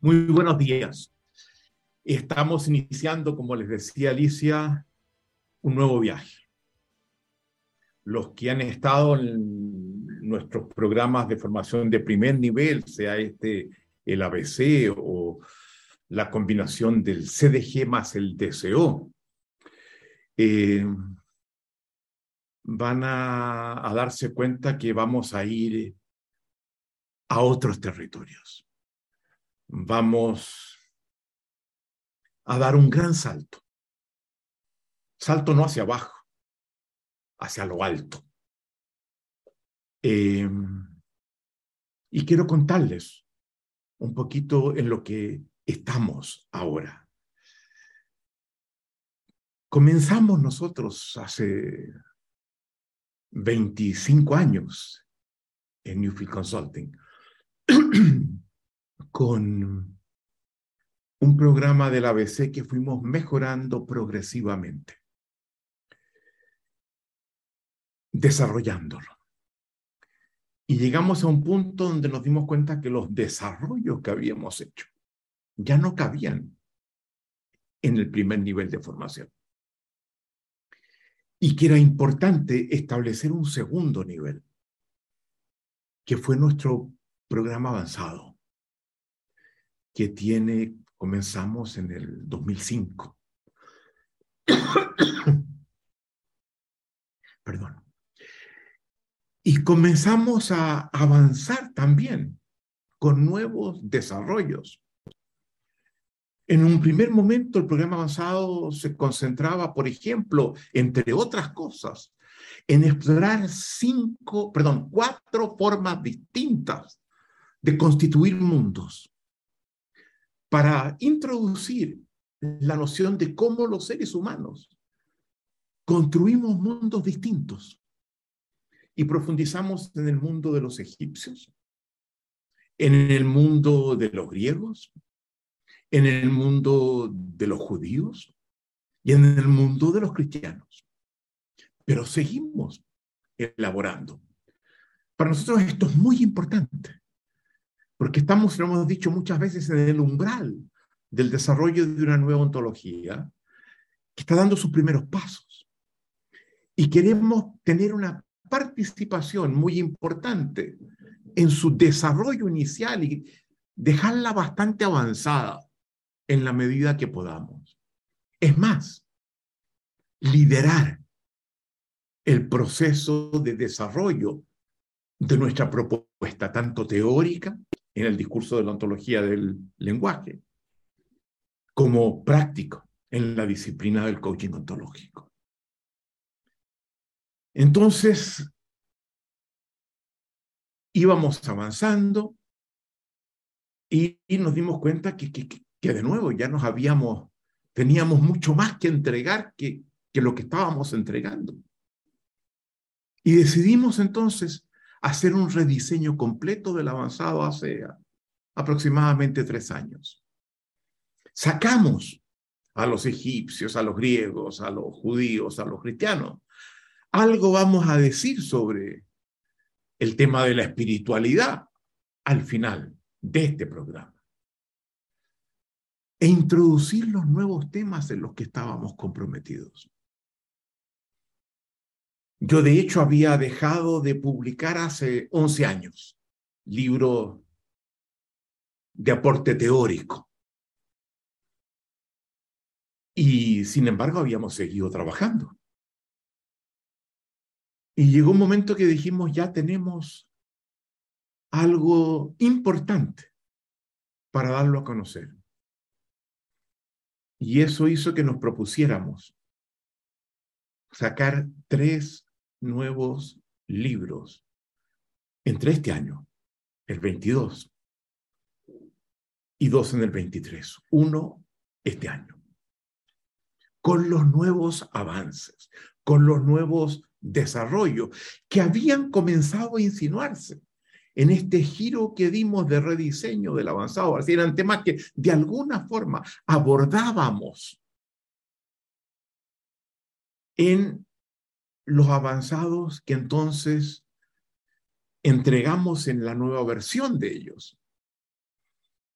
Muy buenos días. Estamos iniciando, como les decía Alicia, un nuevo viaje. Los que han estado en nuestros programas de formación de primer nivel, sea este el ABC o la combinación del CDG más el DCO, eh, van a, a darse cuenta que vamos a ir a otros territorios vamos a dar un gran salto. Salto no hacia abajo, hacia lo alto. Em, y quiero contarles un poquito en lo que estamos ahora. Comenzamos nosotros hace 25 años en Newfield Consulting con un programa del ABC que fuimos mejorando progresivamente, desarrollándolo. Y llegamos a un punto donde nos dimos cuenta que los desarrollos que habíamos hecho ya no cabían en el primer nivel de formación. Y que era importante establecer un segundo nivel, que fue nuestro programa avanzado que tiene, comenzamos en el 2005. Perdón. Y comenzamos a avanzar también con nuevos desarrollos. En un primer momento, el programa avanzado se concentraba, por ejemplo, entre otras cosas, en explorar cinco, perdón, cuatro formas distintas de constituir mundos para introducir la noción de cómo los seres humanos construimos mundos distintos y profundizamos en el mundo de los egipcios, en el mundo de los griegos, en el mundo de los judíos y en el mundo de los cristianos. Pero seguimos elaborando. Para nosotros esto es muy importante. Porque estamos, lo hemos dicho muchas veces, en el umbral del desarrollo de una nueva ontología que está dando sus primeros pasos. Y queremos tener una participación muy importante en su desarrollo inicial y dejarla bastante avanzada en la medida que podamos. Es más, liderar el proceso de desarrollo de nuestra propuesta, tanto teórica en el discurso de la ontología del lenguaje, como práctico en la disciplina del coaching ontológico. Entonces, íbamos avanzando y, nos dimos cuenta que, que, que, de nuevo ya nos habíamos, teníamos mucho más que entregar que, que lo que estábamos entregando. Y decidimos entonces hacer un rediseño completo del avanzado hace aproximadamente tres años. Sacamos a los egipcios, a los griegos, a los judíos, a los cristianos. Algo vamos a decir sobre el tema de la espiritualidad al final de este programa. E introducir los nuevos temas en los que estábamos comprometidos. Yo de hecho había dejado de publicar hace 11 años libro de aporte teórico. Y sin embargo habíamos seguido trabajando. Y llegó un momento que dijimos, ya tenemos algo importante para darlo a conocer. Y eso hizo que nos propusiéramos sacar tres nuevos libros entre este año, el 22, y dos en el 23, uno este año, con los nuevos avances, con los nuevos desarrollos que habían comenzado a insinuarse en este giro que dimos de rediseño del avanzado. Así eran temas que de alguna forma abordábamos en los avanzados que entonces entregamos en la nueva versión de ellos.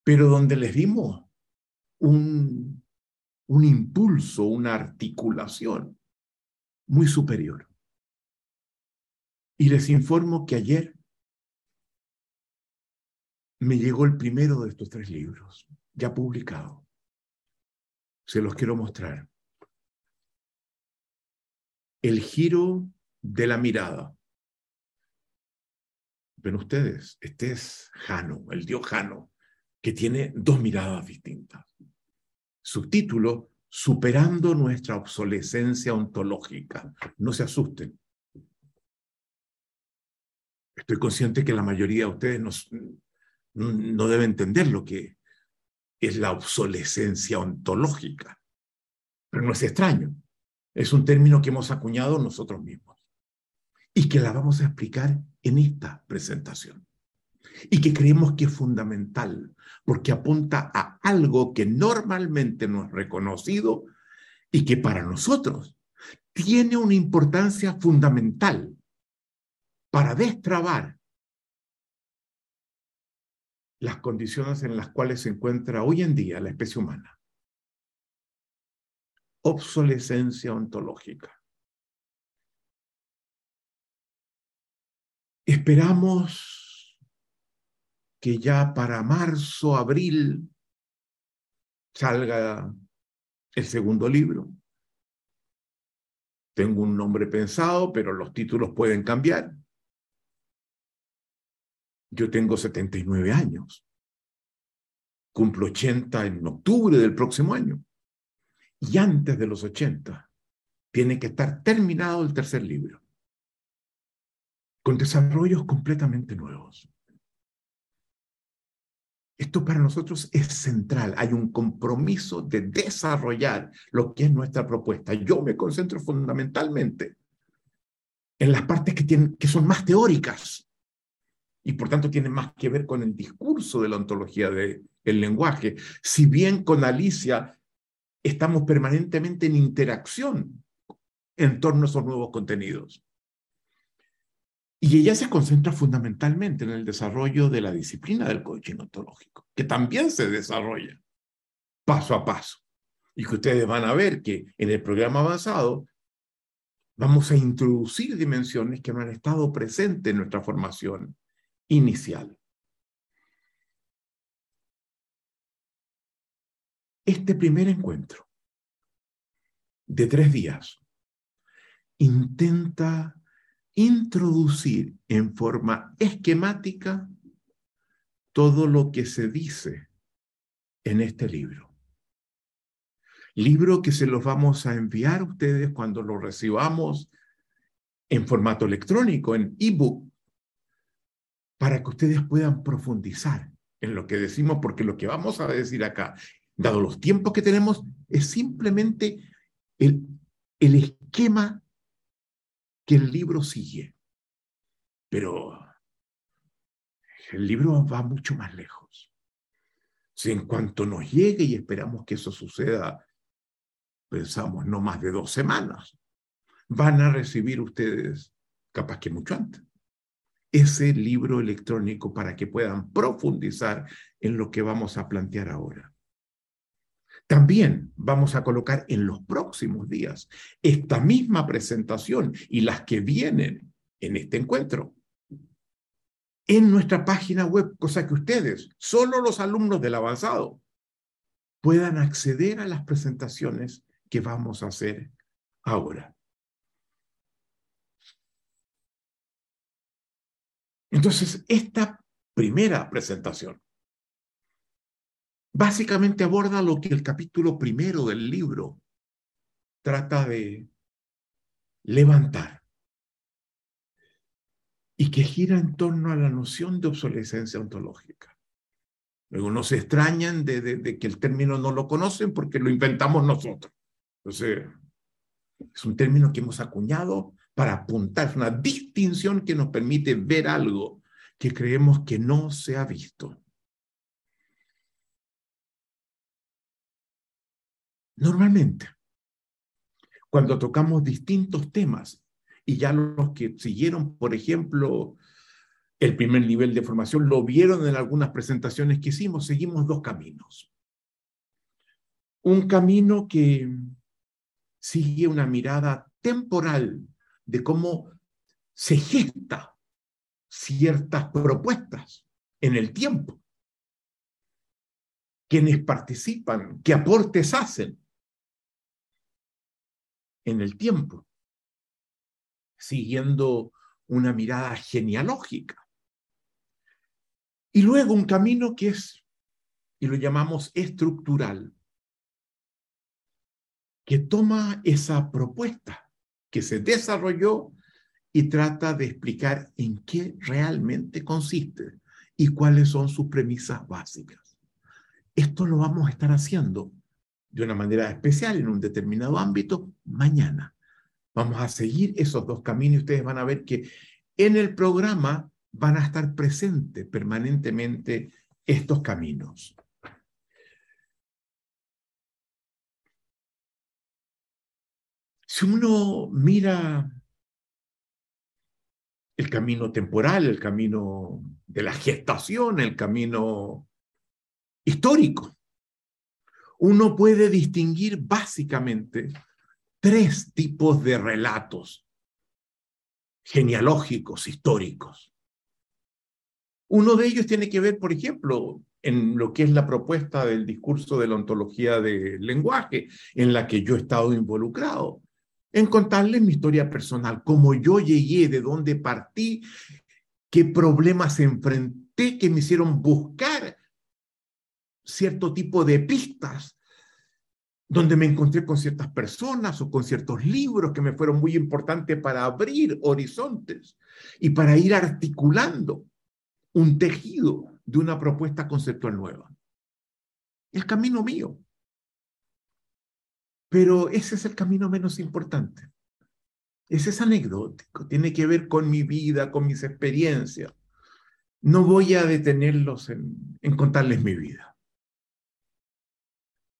pero donde les dimos un, un impulso, una articulación muy superior. Y les informo que ayer me llegó el primero de estos tres libros, ya publicado. Se los quiero mostrar. El giro de la mirada. Ven ustedes, este es Jano, el dios Jano, que tiene dos miradas distintas. Subtítulo, Superando nuestra obsolescencia ontológica. No se asusten. Estoy consciente que la mayoría de ustedes no, no debe entender lo que es la obsolescencia ontológica. Pero no es extraño. Es un término que hemos acuñado nosotros mismos y que la vamos a explicar en esta presentación. Y que creemos que es fundamental porque apunta a algo que normalmente no es reconocido y que para nosotros tiene una importancia fundamental para destrabar las condiciones en las cuales se encuentra hoy en día la especie humana. Obsolescencia ontológica. Esperamos que ya para marzo, abril, salga el segundo libro. Tengo un nombre pensado, pero los títulos pueden cambiar. Yo tengo 79 años. Cumplo 80 en octubre del próximo año. Y antes de los 80 tiene que estar terminado el tercer libro con desarrollos completamente nuevos. Esto para nosotros es central. Hay un compromiso de desarrollar lo que es nuestra propuesta. Yo me concentro fundamentalmente en las partes que, tienen, que son más teóricas y por tanto tienen más que ver con el discurso de la ontología del lenguaje. Si bien con Alicia estamos permanentemente en interacción en torno a esos nuevos contenidos. Y ella se concentra fundamentalmente en el desarrollo de la disciplina del coaching ontológico, que también se desarrolla paso a paso. Y que ustedes van a ver que en el programa avanzado vamos a introducir dimensiones que no han estado presentes en nuestra formación inicial. Este primer encuentro de tres días intenta introducir en forma esquemática todo lo que se dice en este libro. Libro que se los vamos a enviar a ustedes cuando lo recibamos en formato electrónico, en ebook, para que ustedes puedan profundizar en lo que decimos, porque lo que vamos a decir acá, dado los tiempos que tenemos, es simplemente el, esquema que el libro sigue. Pero el libro va mucho más lejos. Si en cuanto nos llegue y esperamos que eso suceda, pensamos no más de dos semanas, van a recibir ustedes, capaz que mucho antes, ese libro electrónico para que puedan profundizar en lo que vamos a plantear ahora. También vamos a colocar en los próximos días esta misma presentación y las que vienen en este encuentro en nuestra página web, cosa que ustedes, solo los alumnos del avanzado, puedan acceder a las presentaciones que vamos a hacer ahora. Entonces, esta primera presentación básicamente aborda lo que el capítulo primero del libro trata de levantar y que gira en torno a la noción de obsolescencia ontológica. Luego no se extrañan de, que el término no lo conocen porque lo inventamos nosotros. Entonces, es un término que hemos acuñado para apuntar, una distinción que nos permite ver algo que creemos que no se ha visto. Normalmente, cuando tocamos distintos temas, y ya los que siguieron, por ejemplo, el primer nivel de formación, lo vieron en algunas presentaciones que hicimos, seguimos dos caminos. Un camino que sigue una mirada temporal de cómo se gesta ciertas propuestas en el tiempo. Quienes participan, qué aportes hacen en el tiempo, siguiendo una mirada genealógica. Y luego un camino que es, y lo llamamos estructural, que toma esa propuesta que se desarrolló y trata de explicar en qué realmente consiste y cuáles son sus premisas básicas. Esto lo vamos a estar haciendo de una manera especial en un determinado ámbito mañana. Vamos a seguir esos dos caminos y ustedes van a ver que en el programa van a estar presentes permanentemente estos caminos. Si uno mira el camino temporal, el camino de la gestación, el camino histórico, uno puede distinguir básicamente tres tipos de relatos genealógicos, históricos. Uno de ellos tiene que ver, por ejemplo, en lo que es la propuesta del discurso de la ontología del lenguaje, en la que yo he estado involucrado, en contarles mi historia personal, cómo yo llegué, de dónde partí, qué problemas enfrenté que me hicieron buscar cierto tipo de pistas donde me encontré con ciertas personas o con ciertos libros que me fueron muy importantes para abrir horizontes y para ir articulando un tejido de una propuesta conceptual nueva. El camino mío. Pero ese es el camino menos importante. Ese es anecdótico, tiene que ver con mi vida, con mis experiencias. No voy a detenerlos en, en contarles mi vida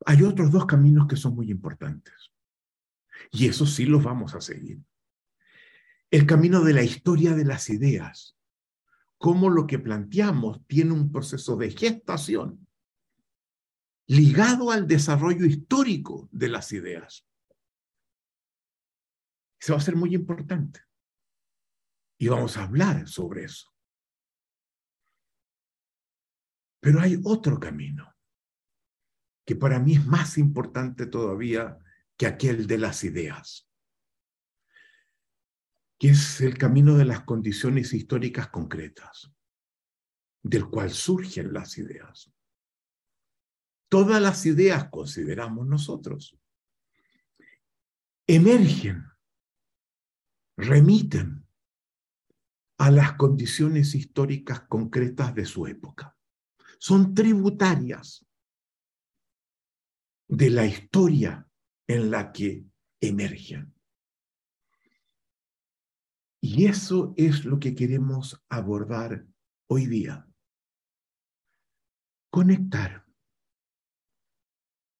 hay otros dos caminos que son muy importantes. Y eso sí los vamos a seguir. El camino de la historia de las ideas. Cómo lo que planteamos tiene un proceso de gestación ligado al desarrollo histórico de las ideas. Eso va a ser muy importante. Y vamos a hablar sobre eso. Pero hay otro camino que para mí es más importante todavía que aquel de las ideas, que es el camino de las condiciones históricas concretas, del cual surgen las ideas. Todas las ideas, consideramos nosotros, emergen, remiten a las condiciones históricas concretas de su época. Son tributarias de la historia en la que emergen. Y eso es lo que queremos abordar hoy día. Conectar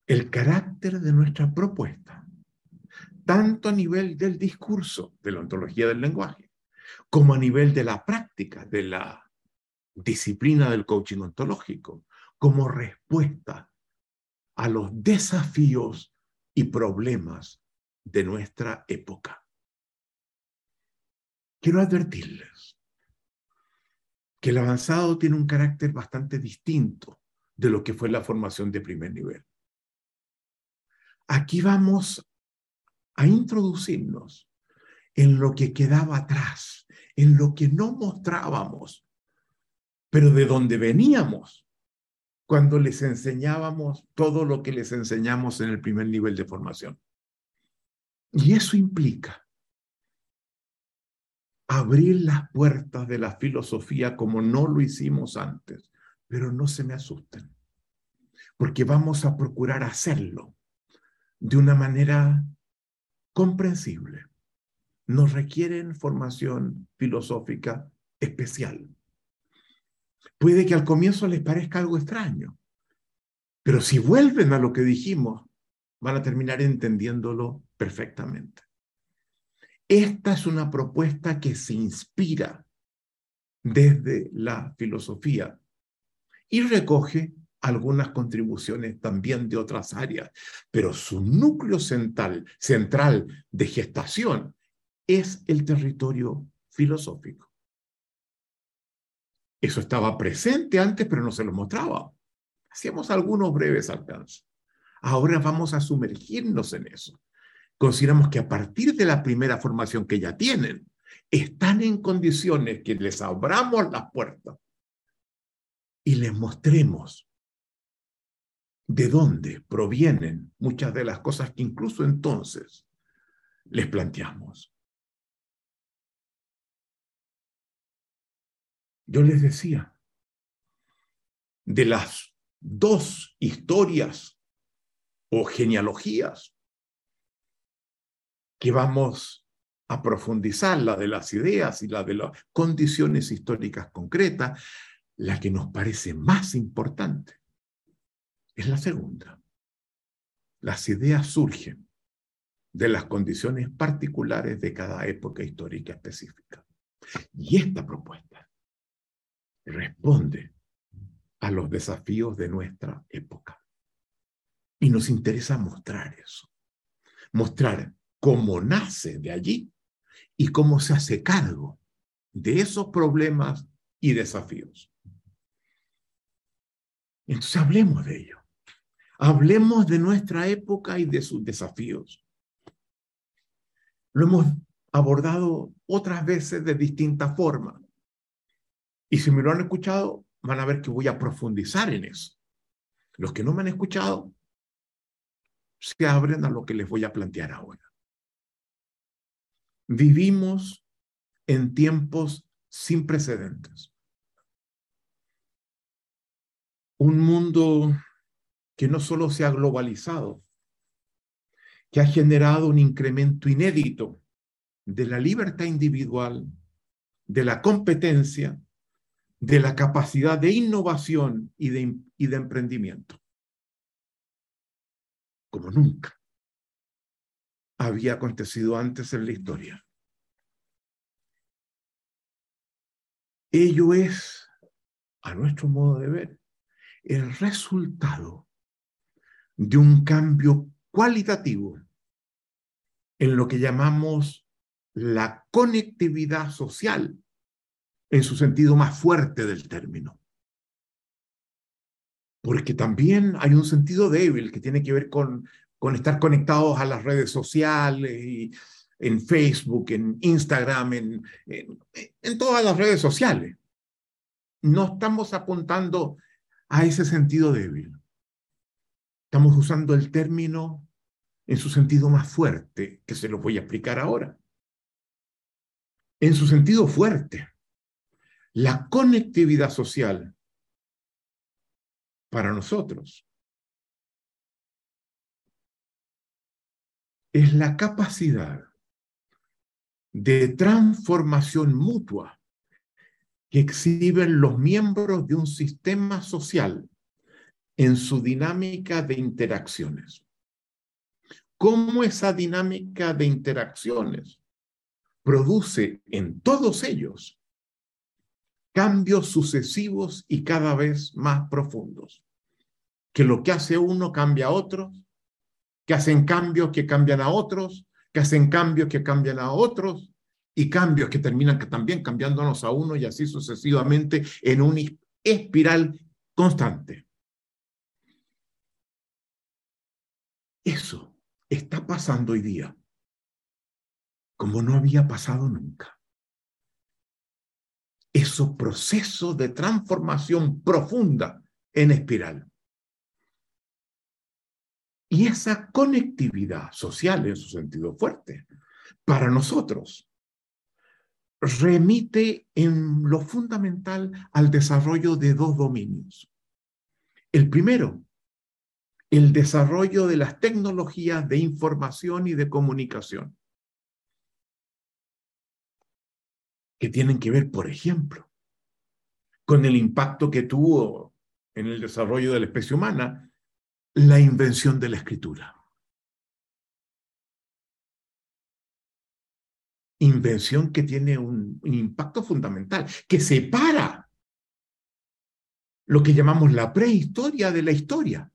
el carácter de nuestra propuesta, tanto a nivel del discurso de la ontología del lenguaje, como a nivel de la práctica de la disciplina del coaching ontológico, como respuesta a los desafíos y problemas de nuestra época. Quiero advertirles que el avanzado tiene un carácter bastante distinto de lo que fue la formación de primer nivel. Aquí vamos a introducirnos en lo que quedaba atrás, en lo que no mostrábamos, pero de donde veníamos cuando les enseñábamos todo lo que les enseñamos en el primer nivel de formación. Y eso implica abrir las puertas de la filosofía como no lo hicimos antes, pero no se me asusten, porque vamos a procurar hacerlo de una manera comprensible. Nos requieren formación filosófica especial. Puede que al comienzo les parezca algo extraño, pero si vuelven a lo que dijimos, van a terminar entendiéndolo perfectamente. Esta es una propuesta que se inspira desde la filosofía y recoge algunas contribuciones también de otras áreas, pero su núcleo central, de gestación es el territorio filosófico. Eso estaba presente antes, pero no se lo mostraba. Hacíamos algunos breves alcances. Ahora vamos a sumergirnos en eso. Consideramos que a partir de la primera formación que ya tienen, están en condiciones que les abramos las puertas y les mostremos de dónde provienen muchas de las cosas que incluso entonces les planteamos. Yo les decía, de las dos historias o genealogías que vamos a profundizar, la de las ideas y la de las condiciones históricas concretas, la que nos parece más importante es la segunda. Las ideas surgen de las condiciones particulares de cada época histórica específica. Y esta propuesta responde a los desafíos de nuestra época. Y nos interesa mostrar eso, mostrar cómo nace de allí y cómo se hace cargo de esos problemas y desafíos. Entonces hablemos de ello. Hablemos de nuestra época y de sus desafíos. Lo hemos abordado otras veces de distintas formas. Y si me lo han escuchado, van a ver que voy a profundizar en eso. Los que no me han escuchado, se abren a lo que les voy a plantear ahora. Vivimos en tiempos sin precedentes. Un mundo que no solo se ha globalizado, que ha generado un incremento inédito de la libertad individual, de la competencia, de la capacidad de innovación y de, y de emprendimiento. Como nunca había acontecido antes en la historia. Ello es, a nuestro modo de ver, el resultado de un cambio cualitativo en lo que llamamos la conectividad social, en su sentido más fuerte del término. Porque también hay un sentido débil que tiene que ver con, estar conectados a las redes sociales y en Facebook, en Instagram, en, en todas las redes sociales. No estamos apuntando a ese sentido débil. Estamos usando el término en su sentido más fuerte, que se lo voy a explicar ahora. En su sentido fuerte, la conectividad social para nosotros es la capacidad de transformación mutua que exhiben los miembros de un sistema social en su dinámica de interacciones. ¿Cómo esa dinámica de interacciones produce en todos ellos cambios sucesivos y cada vez más profundos? Que lo que hace uno cambia a otros, que hacen cambios que cambian a otros, que hacen cambios que cambian a otros, y cambios que terminan también cambiándonos a uno y así sucesivamente en una espiral constante. Eso está pasando hoy día como no había pasado nunca. Eso proceso de transformación profunda en espiral. Y esa conectividad social en su sentido fuerte, para nosotros, remite en lo fundamental al desarrollo de dos dominios. El primero, el desarrollo de las tecnologías de información y de comunicación, que tienen que ver, por ejemplo, con el impacto que tuvo en el desarrollo de la especie humana la invención de la escritura. invención que tiene un, impacto fundamental, que separa lo que llamamos la prehistoria de la historia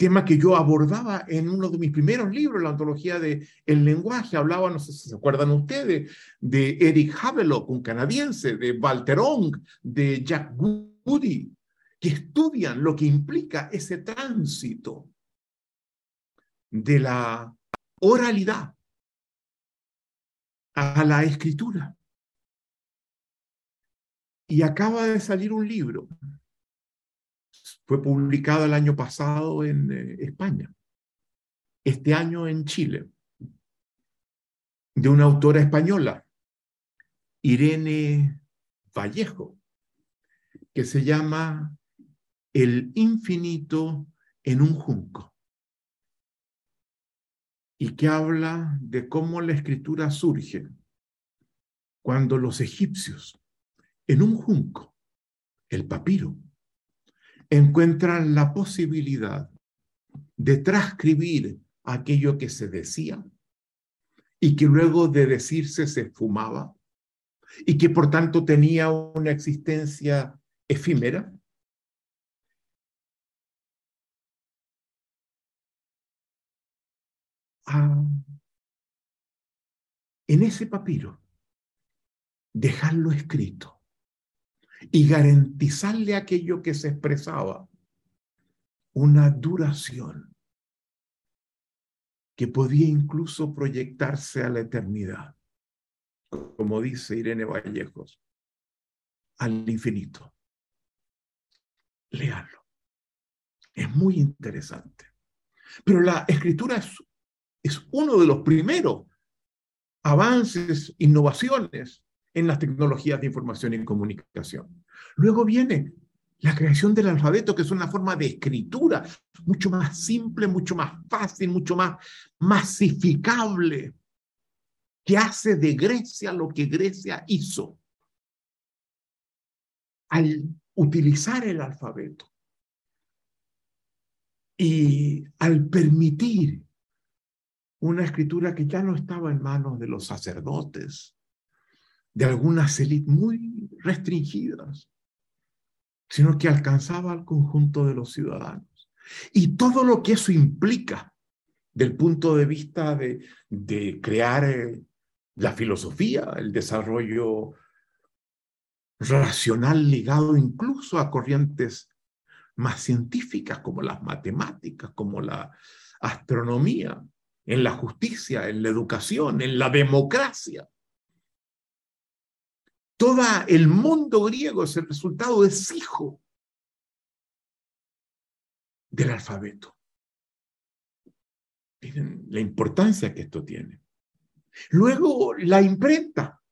tema que yo abordaba en uno de mis primeros libros, la antología de El lenguaje. Hablaba, no sé si se acuerdan ustedes, de Eric Havelock, un canadiense, de Walter Ong, de Jack Goody, que estudian lo que implica ese tránsito de la oralidad a la escritura. Y acaba de salir un libro fue publicado el año pasado en eh, España, este año en Chile, de una autora española, Irene Vallejo, que se llama El infinito en un junco, y que habla de cómo la escritura surge cuando los egipcios, en un junco, el papiro, encuentran la posibilidad de transcribir aquello que se decía y que luego de decirse se esfumaba y que por tanto tenía una existencia efímera. Ah, en ese papiro, dejarlo escrito y garantizarle aquello que se expresaba una duración que podía incluso proyectarse a la eternidad, como dice Irene Vallejos, al infinito. Leanlo. Es muy interesante. Pero la escritura es, es uno de los primeros avances, innovaciones en las tecnologías de información y comunicación. Luego viene la creación del alfabeto, que es una forma de escritura mucho más simple, mucho más fácil, mucho más masificable, que hace de Grecia lo que Grecia hizo al utilizar el alfabeto y al permitir una escritura que ya no estaba en manos de los sacerdotes, de algunas élites muy restringidas, sino que alcanzaba al conjunto de los ciudadanos. Y todo lo que eso implica del punto de vista de, de crear eh, la filosofía, el desarrollo racional ligado incluso a corrientes más científicas como las matemáticas, como la astronomía, en la justicia, en la educación, en la democracia. Todo el mundo griego es el resultado, es hijo del alfabeto. Miren la importancia que esto tiene. Luego, la imprenta,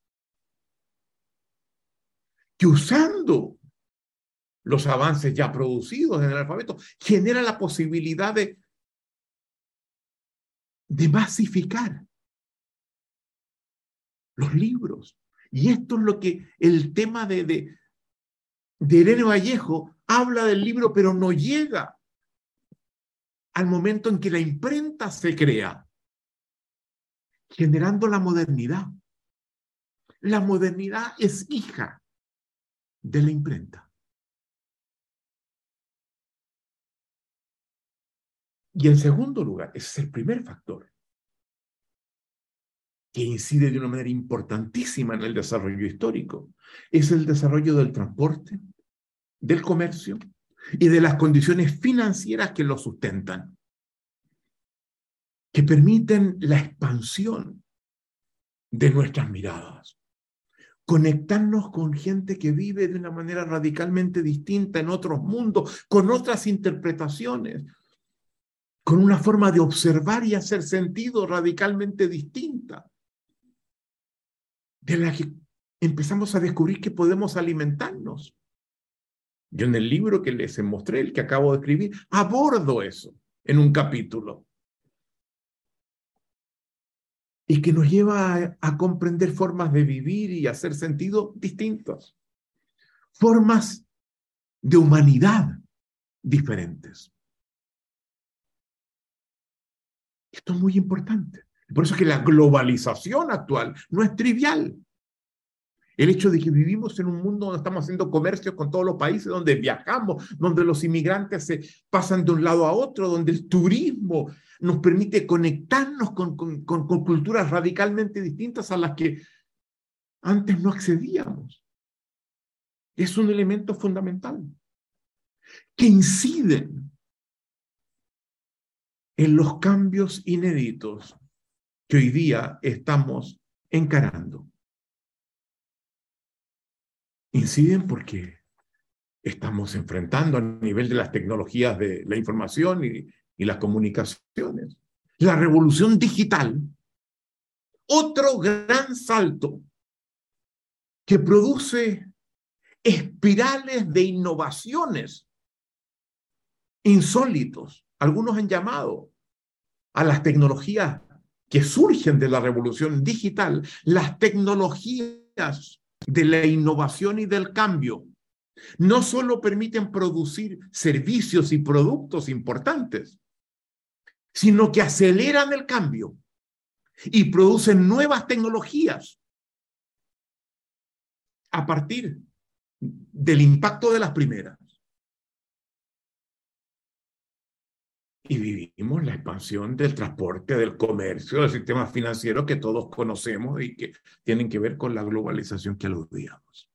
que usando los avances ya producidos en el alfabeto, genera la posibilidad de, de masificar los libros, y esto es lo que el tema de, de, Irene Vallejo habla del libro, pero no llega al momento en que la imprenta se crea, generando la modernidad. La modernidad es hija de la imprenta. Y en segundo lugar, ese es el primer factor que incide de una manera importantísima en el desarrollo histórico, es el desarrollo del transporte, del comercio y de las condiciones financieras que lo sustentan, que permiten la expansión de nuestras miradas, conectarnos con gente que vive de una manera radicalmente distinta en otros mundos, con otras interpretaciones, con una forma de observar y hacer sentido radicalmente distinta de la que empezamos a descubrir que podemos alimentarnos. Yo en el libro que les mostré, el que acabo de escribir, abordo eso en un capítulo. Y que nos lleva a, a comprender formas de vivir y hacer sentido distintos. Formas de humanidad diferentes. Esto es muy importante. Por eso es que la globalización actual no es trivial. El hecho de que vivimos en un mundo donde estamos haciendo comercio con todos los países, donde viajamos, donde los inmigrantes se pasan de un lado a otro, donde el turismo nos permite conectarnos con, con, culturas radicalmente distintas a las que antes no accedíamos. Es un elemento fundamental que inciden en los cambios inéditos que hoy día estamos encarando inciden porque estamos enfrentando a nivel de las tecnologías de la información y, las comunicaciones. La revolución digital, otro gran salto que produce espirales de innovaciones insólitos. Algunos han llamado a las tecnologías que surgen de la revolución digital, las tecnologías de la innovación y del cambio, no solo permiten producir servicios y productos importantes, sino que aceleran el cambio y producen nuevas tecnologías a partir del impacto de las primeras. Y vivimos la expansión del transporte, del comercio, del sistema financiero que todos conocemos y que tienen que ver con la globalización que aludíamos.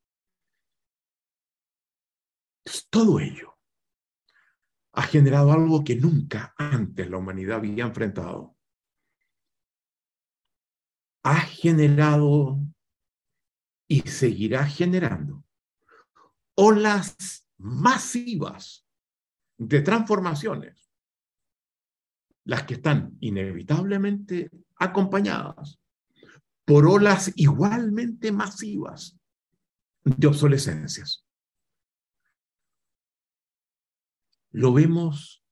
todo ello ha generado algo que nunca antes la humanidad había enfrentado. Ha generado y seguirá generando olas masivas de transformaciones las que están inevitablemente acompañadas por olas igualmente masivas de obsolescencias. Lo vemos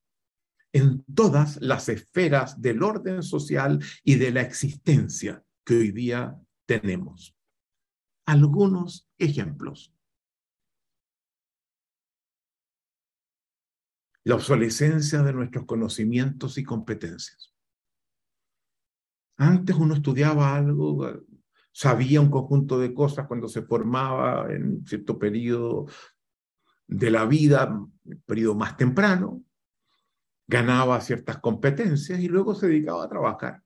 en todas las esferas del orden social y de la existencia que hoy día tenemos. Algunos ejemplos. La obsolescencia de nuestros conocimientos y competencias. Antes uno estudiaba algo, sabía un conjunto de cosas cuando se formaba en cierto periodo de la vida, periodo más temprano, ganaba ciertas competencias y luego se dedicaba a trabajar.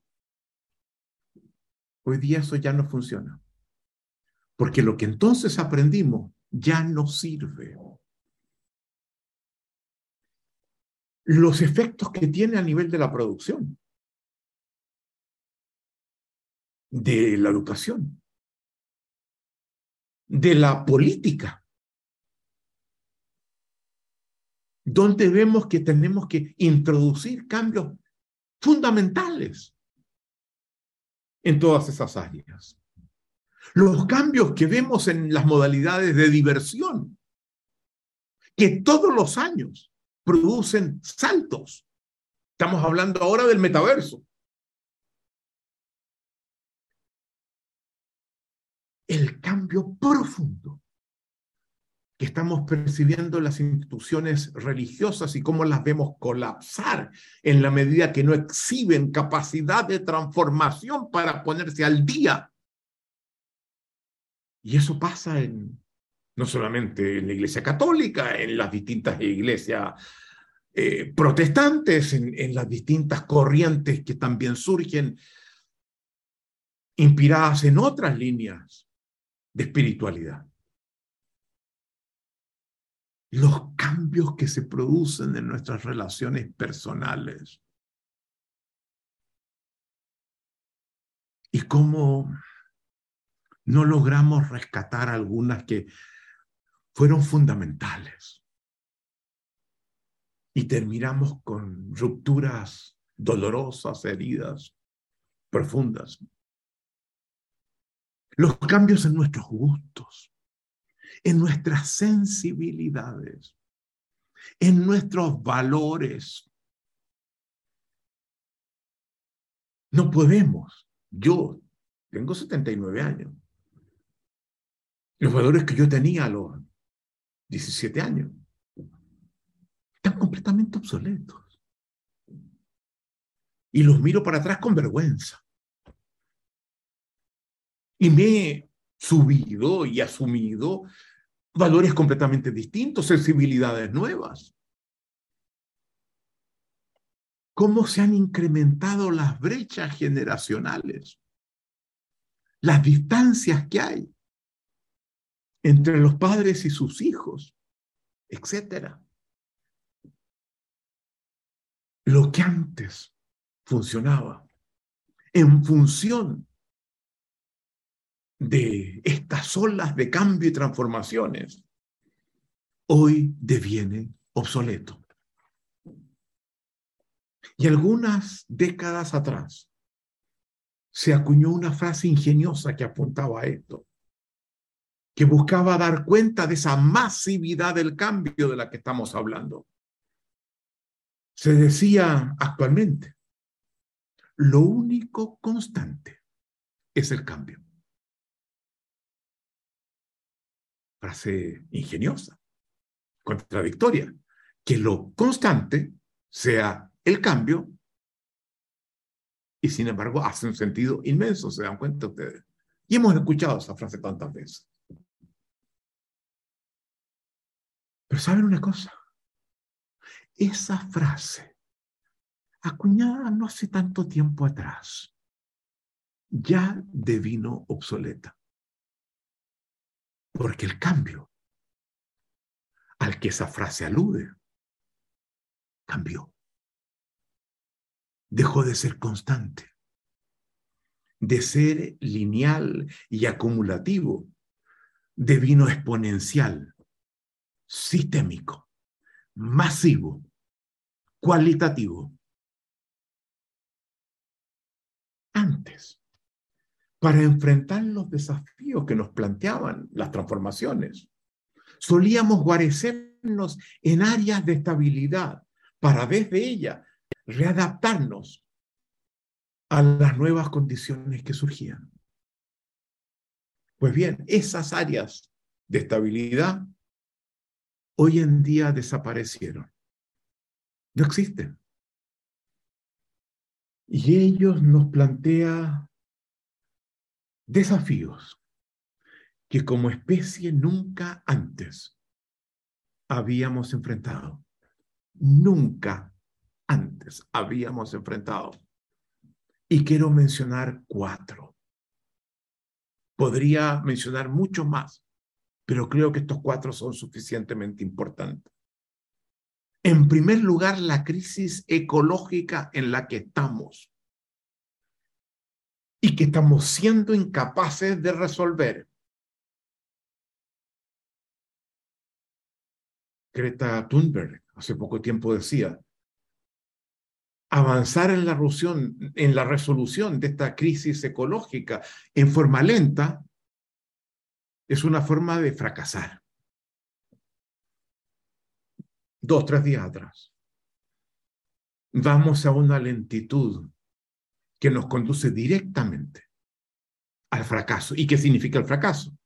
Hoy día eso ya no funciona, porque lo que entonces aprendimos ya no sirve. Los efectos que tiene a nivel de la producción, de la educación, de la política, donde vemos que tenemos que introducir cambios fundamentales en todas esas áreas. Los cambios que vemos en las modalidades de diversión, que todos los años producen saltos. Estamos hablando ahora del metaverso. El cambio profundo que estamos percibiendo en las instituciones religiosas y cómo las vemos colapsar en la medida que no exhiben capacidad de transformación para ponerse al día. Y eso pasa en no solamente en la Iglesia Católica, en las distintas iglesias eh, protestantes, en, en las distintas corrientes que también surgen, inspiradas en otras líneas de espiritualidad. Los cambios que se producen en nuestras relaciones personales. Y cómo no logramos rescatar algunas que fueron fundamentales. Y terminamos con rupturas dolorosas, heridas profundas. Los cambios en nuestros gustos, en nuestras sensibilidades, en nuestros valores. No podemos. Yo tengo 79 años. Los valores que yo tenía a los 17 años. Están completamente obsoletos. Y los miro para atrás con vergüenza. Y me he subido y asumido valores completamente distintos, sensibilidades nuevas. ¿Cómo se han incrementado las brechas generacionales? Las distancias que hay entre los padres y sus hijos, etcétera. Lo que antes funcionaba en función de estas olas de cambio y transformaciones, hoy deviene obsoleto. Y algunas décadas atrás se acuñó una frase ingeniosa que apuntaba a esto, que buscaba dar cuenta de esa masividad del cambio de la que estamos hablando. Se decía actualmente, lo único constante es el cambio. Frase ingeniosa, contradictoria, que lo constante sea el cambio y sin embargo hace un sentido inmenso, se dan cuenta ustedes. Y hemos escuchado esa frase tantas veces. Pero ¿saben una cosa? Esa frase, acuñada no hace tanto tiempo atrás, ya devino obsoleta. Porque el cambio al que esa frase alude cambió dejó de ser constante, de ser lineal y acumulativo, devino exponencial, sistémico, masivo, cualitativo. Antes, para enfrentar los desafíos que nos planteaban las transformaciones, solíamos guarecernos en áreas de estabilidad para desde ella readaptarnos a las nuevas condiciones que surgían. Pues bien, esas áreas de estabilidad hoy en día desaparecieron. No existen. Y ellos nos plantea desafíos que como especie nunca antes habíamos enfrentado. Nunca antes habíamos enfrentado. Y quiero mencionar cuatro. Podría mencionar mucho más, pero creo que estos cuatro son suficientemente importantes. En primer lugar, la crisis ecológica en la que estamos y que estamos siendo incapaces de resolver. Greta Thunberg hace poco tiempo decía, avanzar en la, en la resolución de esta crisis ecológica en forma lenta es una forma de fracasar. Dos, tres días atrás. Vamos a una lentitud que nos conduce directamente al fracaso. ¿Y qué significa el fracaso?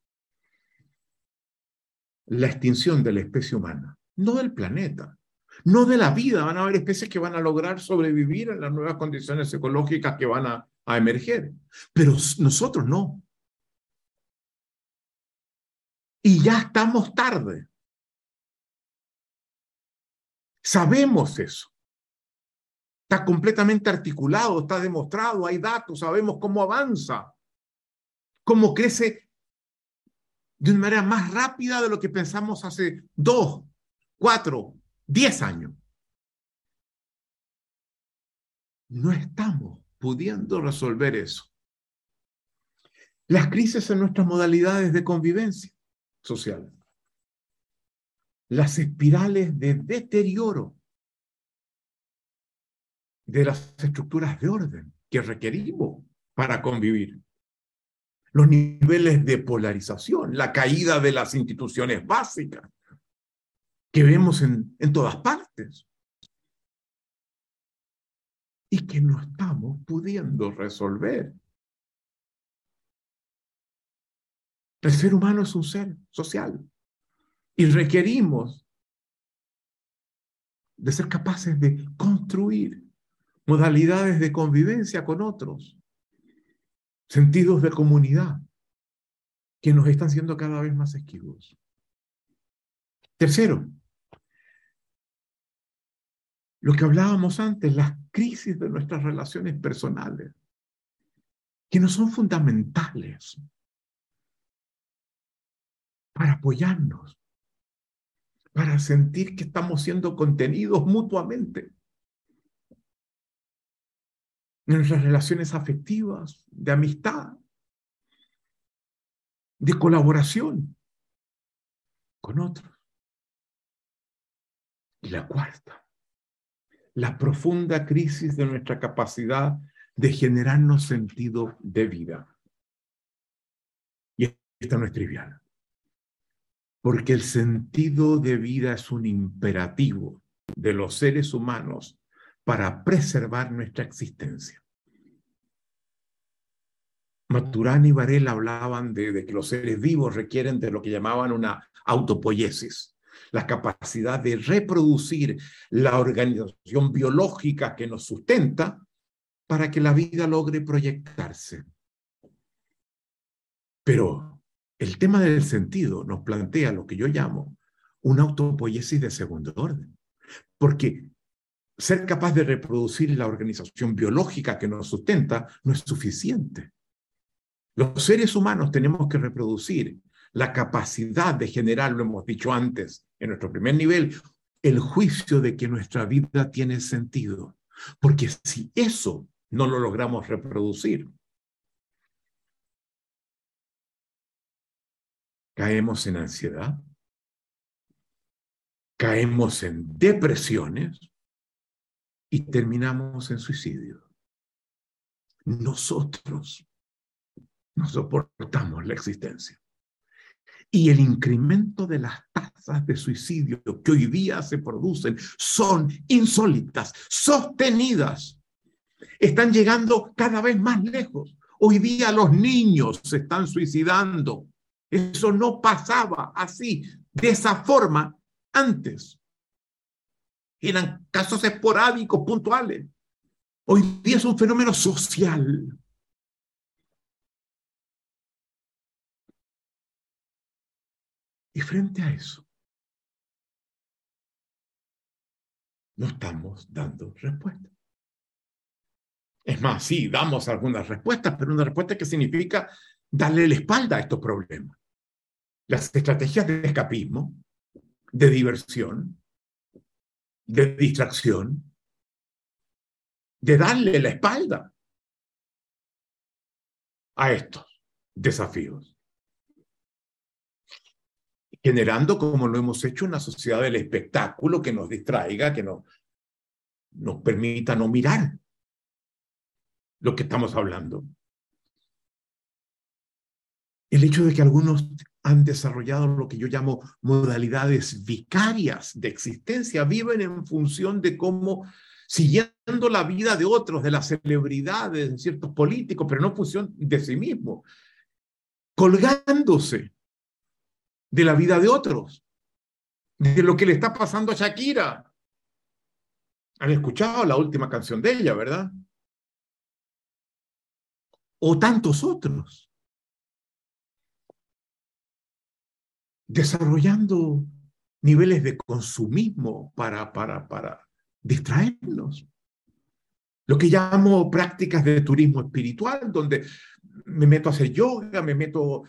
La extinción de la especie humana, no del planeta, no de la vida. Van a haber especies que van a lograr sobrevivir en las nuevas condiciones ecológicas que van a, a emerger, pero nosotros no. Y ya estamos tarde. Sabemos eso. Está completamente articulado, está demostrado, hay datos, sabemos cómo avanza, cómo crece de una manera más rápida de lo que pensamos hace dos, cuatro, 10 años. No estamos pudiendo resolver eso. Las crisis en nuestras modalidades de convivencia social. Las espirales de deterioro de las estructuras de orden que requerimos para convivir. Los niveles de polarización, la caída de las instituciones básicas, que vemos en, en todas partes y que no estamos pudiendo resolver. El ser humano es un ser social y requerimos de ser capaces de construir modalidades de convivencia con otros, sentidos de comunidad, que nos están siendo cada vez más esquivos. Tercero, lo que hablábamos antes, las crisis de nuestras relaciones personales, que no son fundamentales para apoyarnos, para sentir que estamos siendo contenidos mutuamente en nuestras relaciones afectivas, de amistad, de colaboración con otros. Y la cuarta, la profunda crisis de nuestra capacidad de generarnos sentido de vida. Y esta no es trivial, porque el sentido de vida es un imperativo de los seres humanos para preservar nuestra existencia. Maturana y Varela hablaban de, que los seres vivos requieren de lo que llamaban una autopoiesis, la capacidad de reproducir la organización biológica que nos sustenta para que la vida logre proyectarse. Pero el tema del sentido nos plantea lo que yo llamo una autopoiesis de segundo orden, porque ser capaz de reproducir la organización biológica que nos sustenta no es suficiente. Los seres humanos tenemos que reproducir la capacidad de generar, lo hemos dicho antes en nuestro primer nivel, el juicio de que nuestra vida tiene sentido. Porque si eso no lo logramos reproducir, caemos en ansiedad, caemos en depresiones y terminamos en suicidio. Nosotros no soportamos la existencia. Y el incremento de las tasas de suicidio que hoy día se producen son insólitas, sostenidas. Están llegando cada vez más lejos. Hoy día los niños se están suicidando. Eso no pasaba así, de esa forma, antes. Eran casos esporádicos, puntuales. Hoy día es un fenómeno social. Y frente a eso, no estamos dando respuesta. Es más, sí, damos algunas respuestas, pero una respuesta que significa darle la espalda a estos problemas. Las estrategias de escapismo, de diversión, de distracción, de darle la espalda a estos desafíos generando, como lo hemos hecho, una sociedad del espectáculo que nos distraiga, que no, nos permita no mirar lo que estamos hablando. El hecho de que algunos han desarrollado lo que yo llamo modalidades vicarias de existencia, viven en función de cómo, siguiendo la vida de otros, de las celebridades, de ciertos políticos, pero no en función de sí mismo, colgándose de la vida de otros, de lo que le está pasando a Shakira. Han escuchado la última canción de ella, ¿verdad? O tantos otros. Desarrollando niveles de consumismo para, para, para distraernos. Lo que llamo prácticas de turismo espiritual, donde me meto a hacer yoga, me meto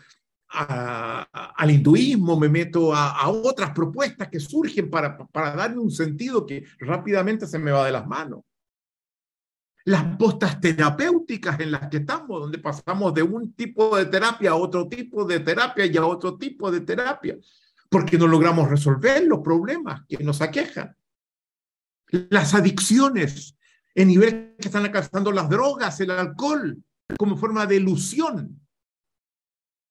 al hinduismo, me meto a, otras propuestas que surgen para, para darle un sentido que rápidamente se me va de las manos. Las postas terapéuticas en las que estamos, donde pasamos de un tipo de terapia a otro tipo de terapia y a otro tipo de terapia, porque no logramos resolver los problemas que nos aquejan. Las adicciones en nivel que están alcanzando las drogas, el alcohol, como forma de ilusión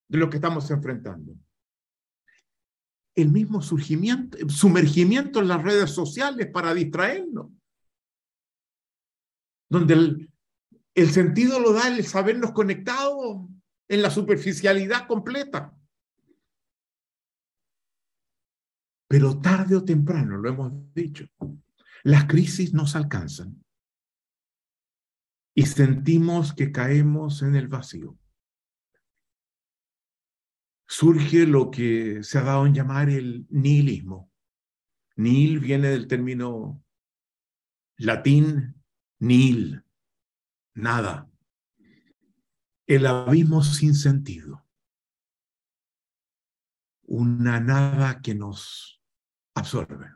de lo que estamos enfrentando. El mismo surgimiento, sumergimiento en las redes sociales para distraernos, donde el, el sentido lo da el sabernos conectados en la superficialidad completa. Pero tarde o temprano, lo hemos dicho, las crisis nos alcanzan y sentimos que caemos en el vacío. surge lo que se ha dado en llamar el nihilismo. Nihil viene del término latín nihil, nada. El abismo sin sentido. Una nada que nos absorbe.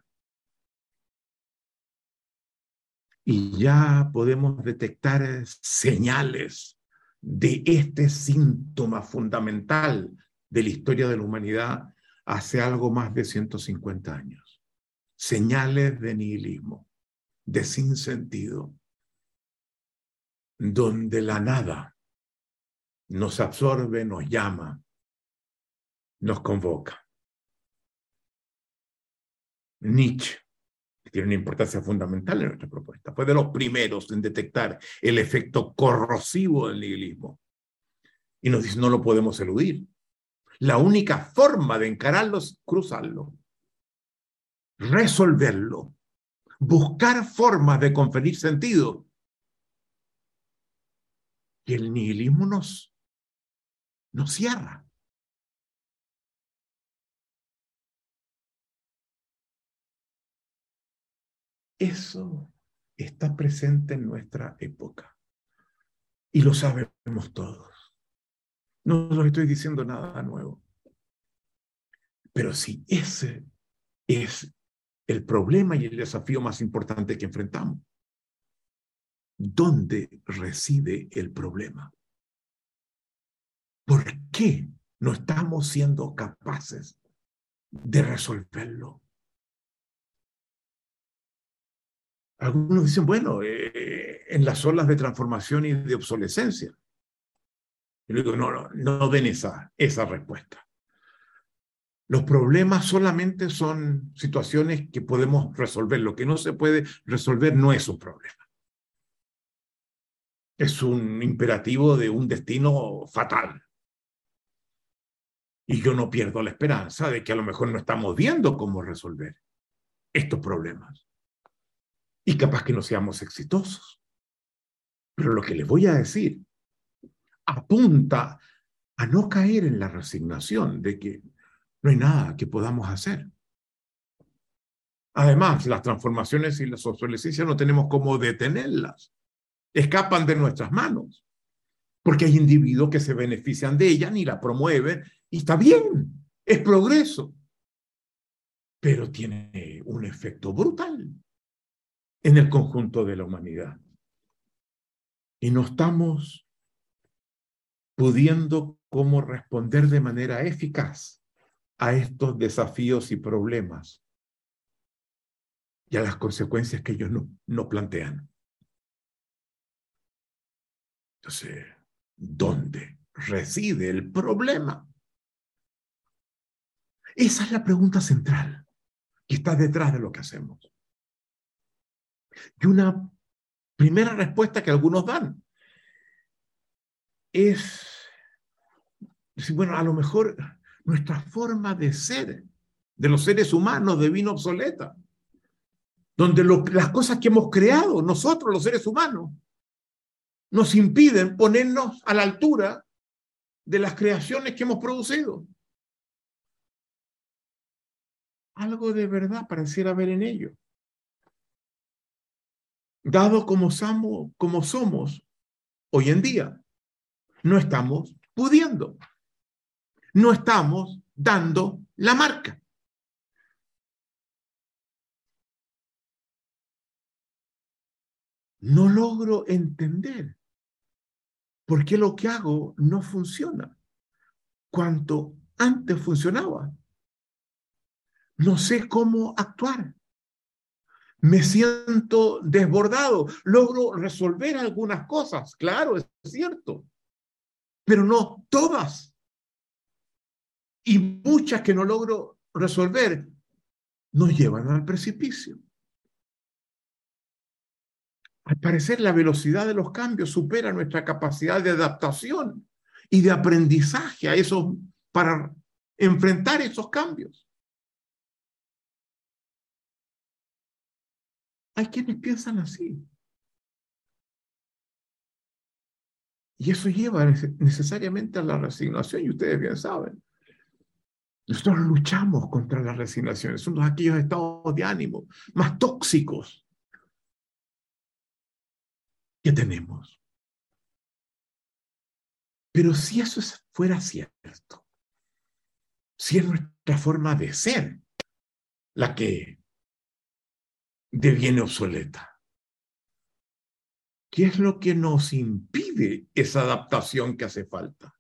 Y ya podemos detectar señales de este síntoma fundamental de la historia de la humanidad hace algo más de 150 años. Señales de nihilismo, de sinsentido, donde la nada nos absorbe, nos llama, nos convoca. Nietzsche tiene una importancia fundamental en nuestra propuesta. Fue de los primeros en detectar el efecto corrosivo del nihilismo. Y nos dice, no lo podemos eludir. La única forma de encararlo es cruzarlo, resolverlo, buscar formas de conferir sentido. Y el nihilismo nos, nos cierra. Eso está presente en nuestra época. Y lo sabemos todos. No os estoy diciendo nada nuevo. Pero si ese es el problema y el desafío más importante que enfrentamos, ¿dónde reside el problema? ¿Por qué no estamos siendo capaces de resolverlo? Algunos dicen, bueno, eh, en las olas de transformación y de obsolescencia. Yo digo, no, no, no den esa, esa respuesta. Los problemas solamente son situaciones que podemos resolver. Lo que no se puede resolver no es un problema. Es un imperativo de un destino fatal. Y yo no pierdo la esperanza de que a lo mejor no estamos viendo cómo resolver estos problemas y capaz que no seamos exitosos. Pero lo que les voy a decir apunta a no caer en la resignación de que no hay nada que podamos hacer. Además, las transformaciones y las obsolescencias no tenemos cómo detenerlas. Escapan de nuestras manos. Porque hay individuos que se benefician de ellas y la promueven. Y está bien, es progreso. Pero tiene un efecto brutal en el conjunto de la humanidad. Y no estamos pudiendo cómo responder de manera eficaz a estos desafíos y problemas y a las consecuencias que ellos no, no plantean. Entonces, ¿dónde reside el problema? Esa es la pregunta central que está detrás de lo que hacemos. Y una primera respuesta que algunos dan es, bueno, a lo mejor nuestra forma de ser, de los seres humanos, devino obsoleta, donde las cosas que hemos creado nosotros, los seres humanos, nos impiden ponernos a la altura de las creaciones que hemos producido. Algo de verdad pareciera haber en ello dado como somos, como somos hoy en día, no estamos pudiendo, no estamos dando la marca. No logro entender por qué lo que hago no funciona cuanto antes funcionaba. No sé cómo actuar me siento desbordado, logro resolver algunas cosas, claro, es cierto, pero no todas. Y muchas que no logro resolver nos llevan al precipicio. Al parecer, la velocidad de los cambios supera nuestra capacidad de adaptación y de aprendizaje a eso para enfrentar esos cambios. Hay quienes piensan así. Y eso lleva necesariamente a la resignación, y ustedes bien saben. Nosotros luchamos contra las resignaciones, son aquellos estados de ánimo más tóxicos que tenemos. Pero si eso fuera cierto, si es nuestra forma de ser la que deviene obsoleta, ¿qué es lo que nos impide esa adaptación que hace falta?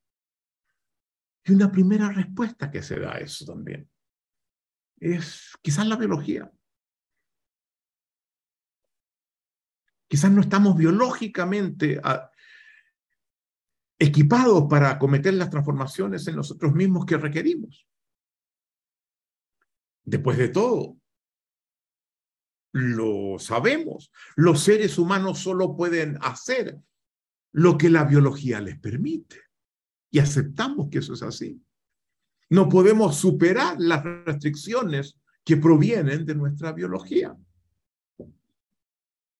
Y una primera respuesta que se da a eso también es quizás la biología. Quizás no estamos biológicamente ah, equipados para acometer las transformaciones en nosotros mismos que requerimos. Después de todo, lo sabemos, los seres humanos solo pueden hacer lo que la biología les permite y aceptamos que eso es así. No podemos superar las restricciones que provienen de nuestra biología.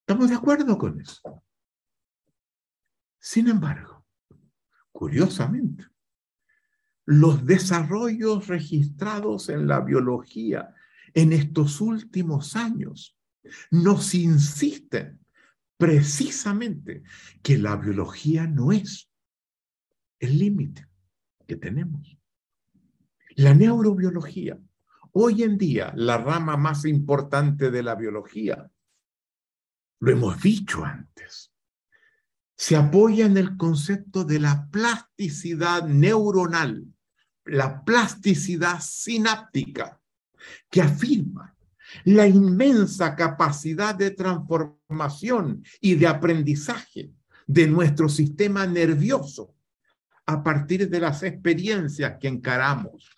¿Estamos de acuerdo con eso? Sin embargo, curiosamente, los desarrollos registrados en la biología en estos últimos años nos insisten precisamente que la biología no es el límite que tenemos. La neurobiología, hoy en día la rama más importante de la biología, lo hemos dicho antes, se apoya en el concepto de la plasticidad neuronal, la plasticidad sináptica, que afirma la inmensa capacidad de transformación y de aprendizaje de nuestro sistema nervioso a partir de las experiencias que encaramos.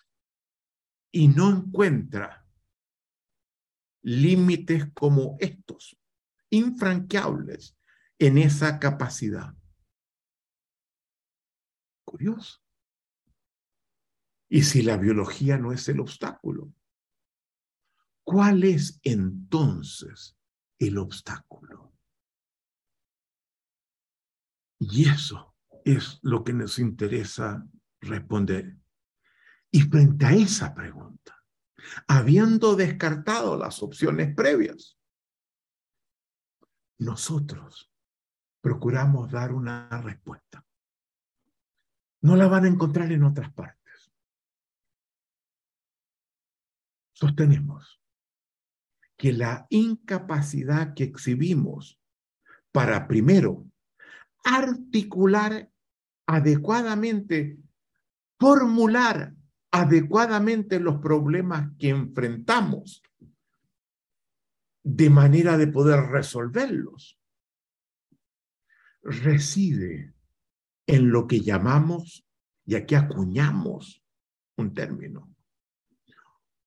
Y no encuentra límites como estos, infranqueables en esa capacidad. Curioso. Y si la biología no es el obstáculo, ¿cuál es entonces el obstáculo? Y eso es lo que nos interesa responder. Y frente a esa pregunta, habiendo descartado las opciones previas, nosotros procuramos dar una respuesta. No la van a encontrar en otras partes. Sostenemos que la incapacidad que exhibimos para primero articular adecuadamente, formular adecuadamente los problemas que enfrentamos de manera de poder resolverlos, reside en lo que llamamos, y aquí acuñamos un término,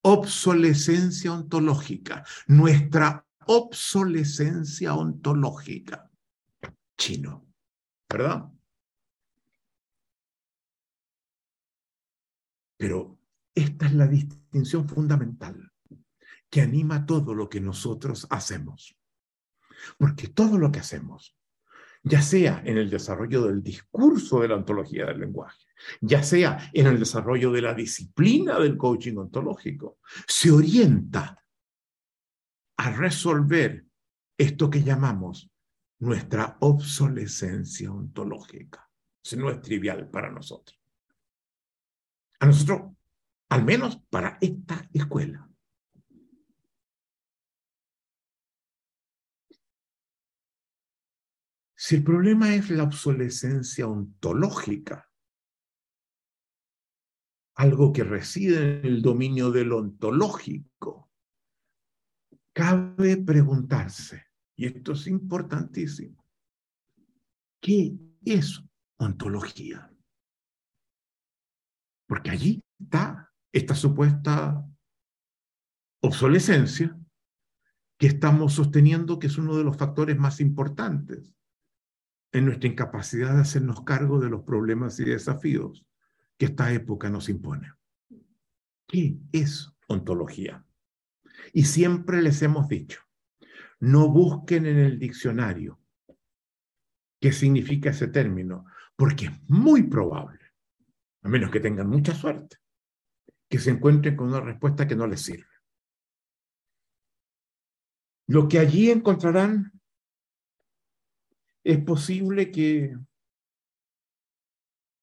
obsolescencia ontológica, nuestra obsolescencia ontológica. Chino, ¿verdad? Pero esta es la distinción fundamental que anima todo lo que nosotros hacemos. Porque todo lo que hacemos, ya sea en el desarrollo del discurso de la ontología del lenguaje, ya sea en el desarrollo de la disciplina del coaching ontológico, se orienta a resolver esto que llamamos nuestra obsolescencia ontológica. Eso no es trivial para nosotros a nosotros, al menos para esta escuela. Si el problema es la obsolescencia ontológica, algo que reside en el dominio del ontológico, cabe preguntarse, y esto es importantísimo, ¿qué es ontología? Porque allí está esta supuesta obsolescencia que estamos sosteniendo que es uno de los factores más importantes en nuestra incapacidad de hacernos cargo de los problemas y desafíos que esta época nos impone. ¿Qué es ontología? Y siempre les hemos dicho, no busquen en el diccionario qué significa ese término, porque es muy probable a menos que tengan mucha suerte, que se encuentren con una respuesta que no les sirve. Lo que allí encontrarán es posible que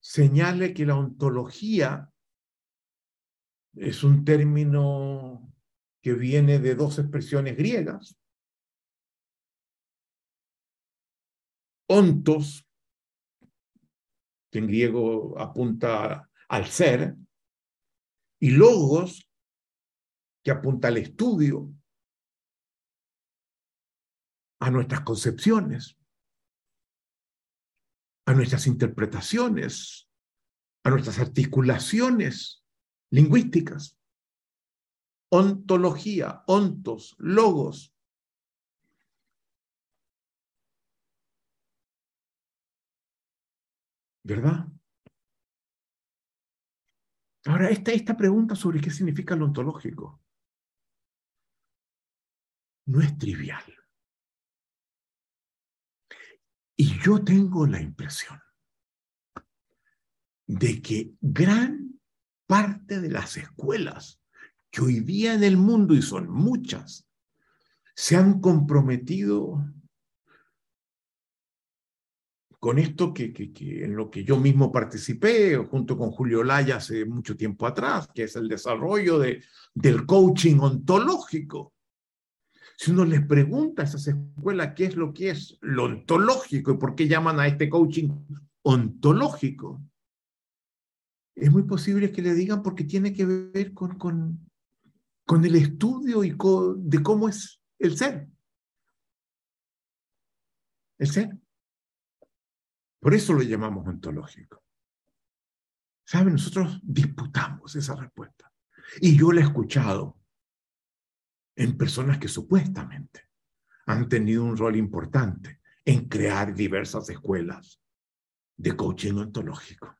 señale que la ontología es un término que viene de dos expresiones griegas. Ontos, que en griego apunta al ser, y logos, que apunta al estudio, a nuestras concepciones, a nuestras interpretaciones, a nuestras articulaciones lingüísticas. Ontología, ontos, logos. ¿Verdad? Ahora, esta, esta pregunta sobre qué significa lo ontológico no es trivial. Y yo tengo la impresión de que gran parte de las escuelas que hoy día en el mundo, y son muchas, se han comprometido con esto que, en lo que yo mismo participé junto con Julio Laya hace mucho tiempo atrás, que es el desarrollo de, del coaching ontológico. Si uno les pregunta a esas escuelas qué es lo que es lo ontológico y por qué llaman a este coaching ontológico, es muy posible que le digan porque tiene que ver con, con, con el estudio y de cómo es el ser. El ser. Por eso lo llamamos ontológico. ¿Saben? Nosotros disputamos esa respuesta. Y yo la he escuchado en personas que supuestamente han tenido un rol importante en crear diversas escuelas de coaching ontológico.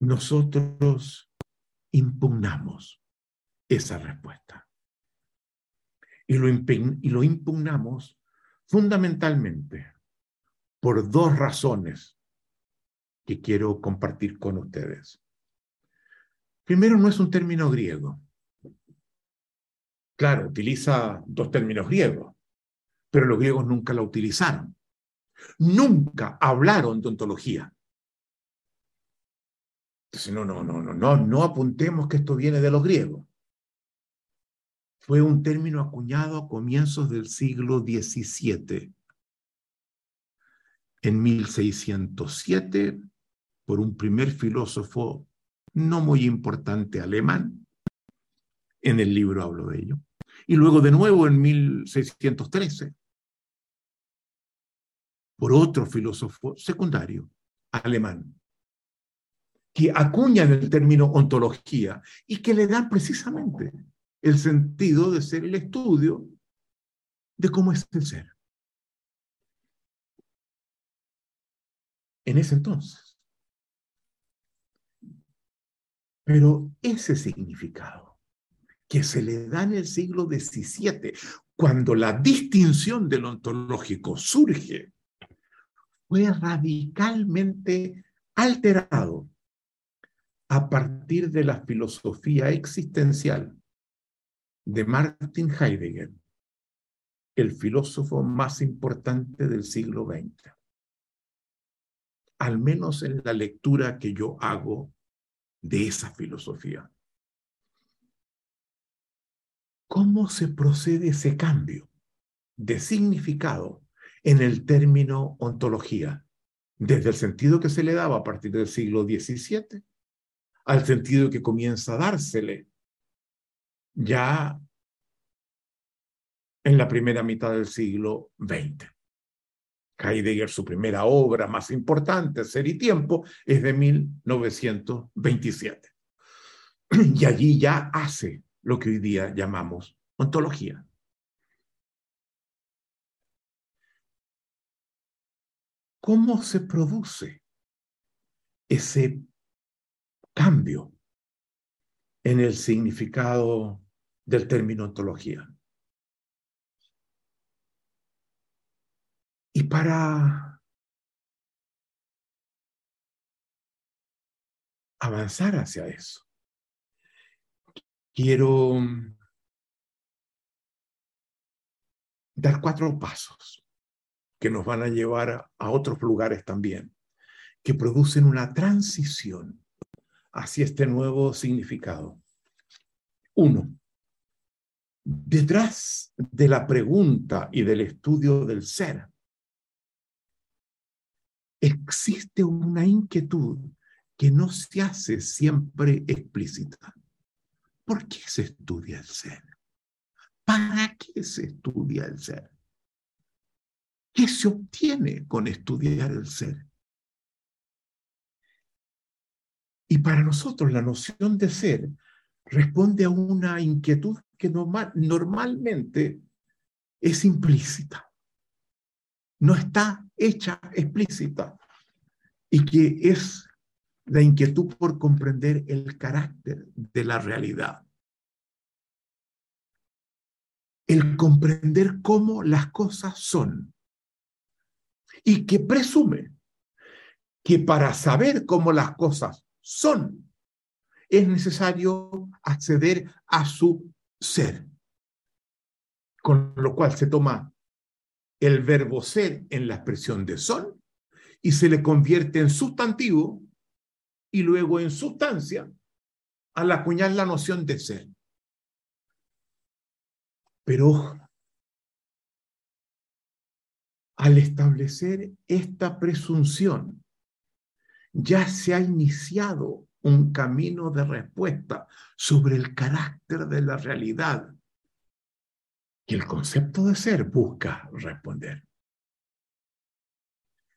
Nosotros impugnamos esa respuesta y lo, y lo impugnamos fundamentalmente por dos razones que quiero compartir con ustedes. Primero, no es un término griego. Claro, utiliza dos términos griegos, pero los griegos nunca la utilizaron. Nunca hablaron de ontología. Entonces, no, no, no, no, no, no apuntemos que esto viene de los griegos fue un término acuñado a comienzos del siglo XVII. En 1607, por un primer filósofo no muy importante alemán, en el libro hablo de ello, y luego de nuevo en 1613, por otro filósofo secundario alemán, que acuñan el término ontología y que le dan precisamente el sentido de ser el estudio de cómo es el ser. En ese entonces. Pero ese significado que se le da en el siglo XVII, cuando la distinción del ontológico surge, fue radicalmente alterado a partir de la filosofía existencial de Martin Heidegger, el filósofo más importante del siglo XX. Al menos en la lectura que yo hago de esa filosofía. ¿Cómo se procede ese cambio de significado en el término ontología? Desde el sentido que se le daba a partir del siglo XVII al sentido que comienza a dársele ya en la primera mitad del siglo XX. Heidegger, su primera obra más importante, Ser y Tiempo, es de 1927. Y allí ya hace lo que hoy día llamamos ontología. ¿Cómo se produce ese cambio en el significado del término ontología. Y para avanzar hacia eso. Quiero dar cuatro pasos que nos van a llevar a otros lugares también, que producen una transición hacia este nuevo significado. Uno, detrás de la pregunta y del estudio del ser, existe una inquietud que no se hace siempre explícita. ¿Por qué se estudia el ser? ¿Para qué se estudia el ser? ¿Qué se obtiene con estudiar el ser? Y para nosotros la noción de ser responde a una inquietud que normalmente es implícita, no está hecha explícita y que es la inquietud por comprender el carácter de la realidad. El comprender cómo las cosas son y que presume que para saber cómo las cosas son, es necesario acceder a su ser. Con lo cual se toma el verbo ser en la expresión de son y se le convierte en sustantivo y luego en sustancia al acuñar la noción de ser. Pero al establecer esta presunción, ya se ha iniciado un camino de respuesta sobre el carácter de la realidad el concepto de ser busca responder.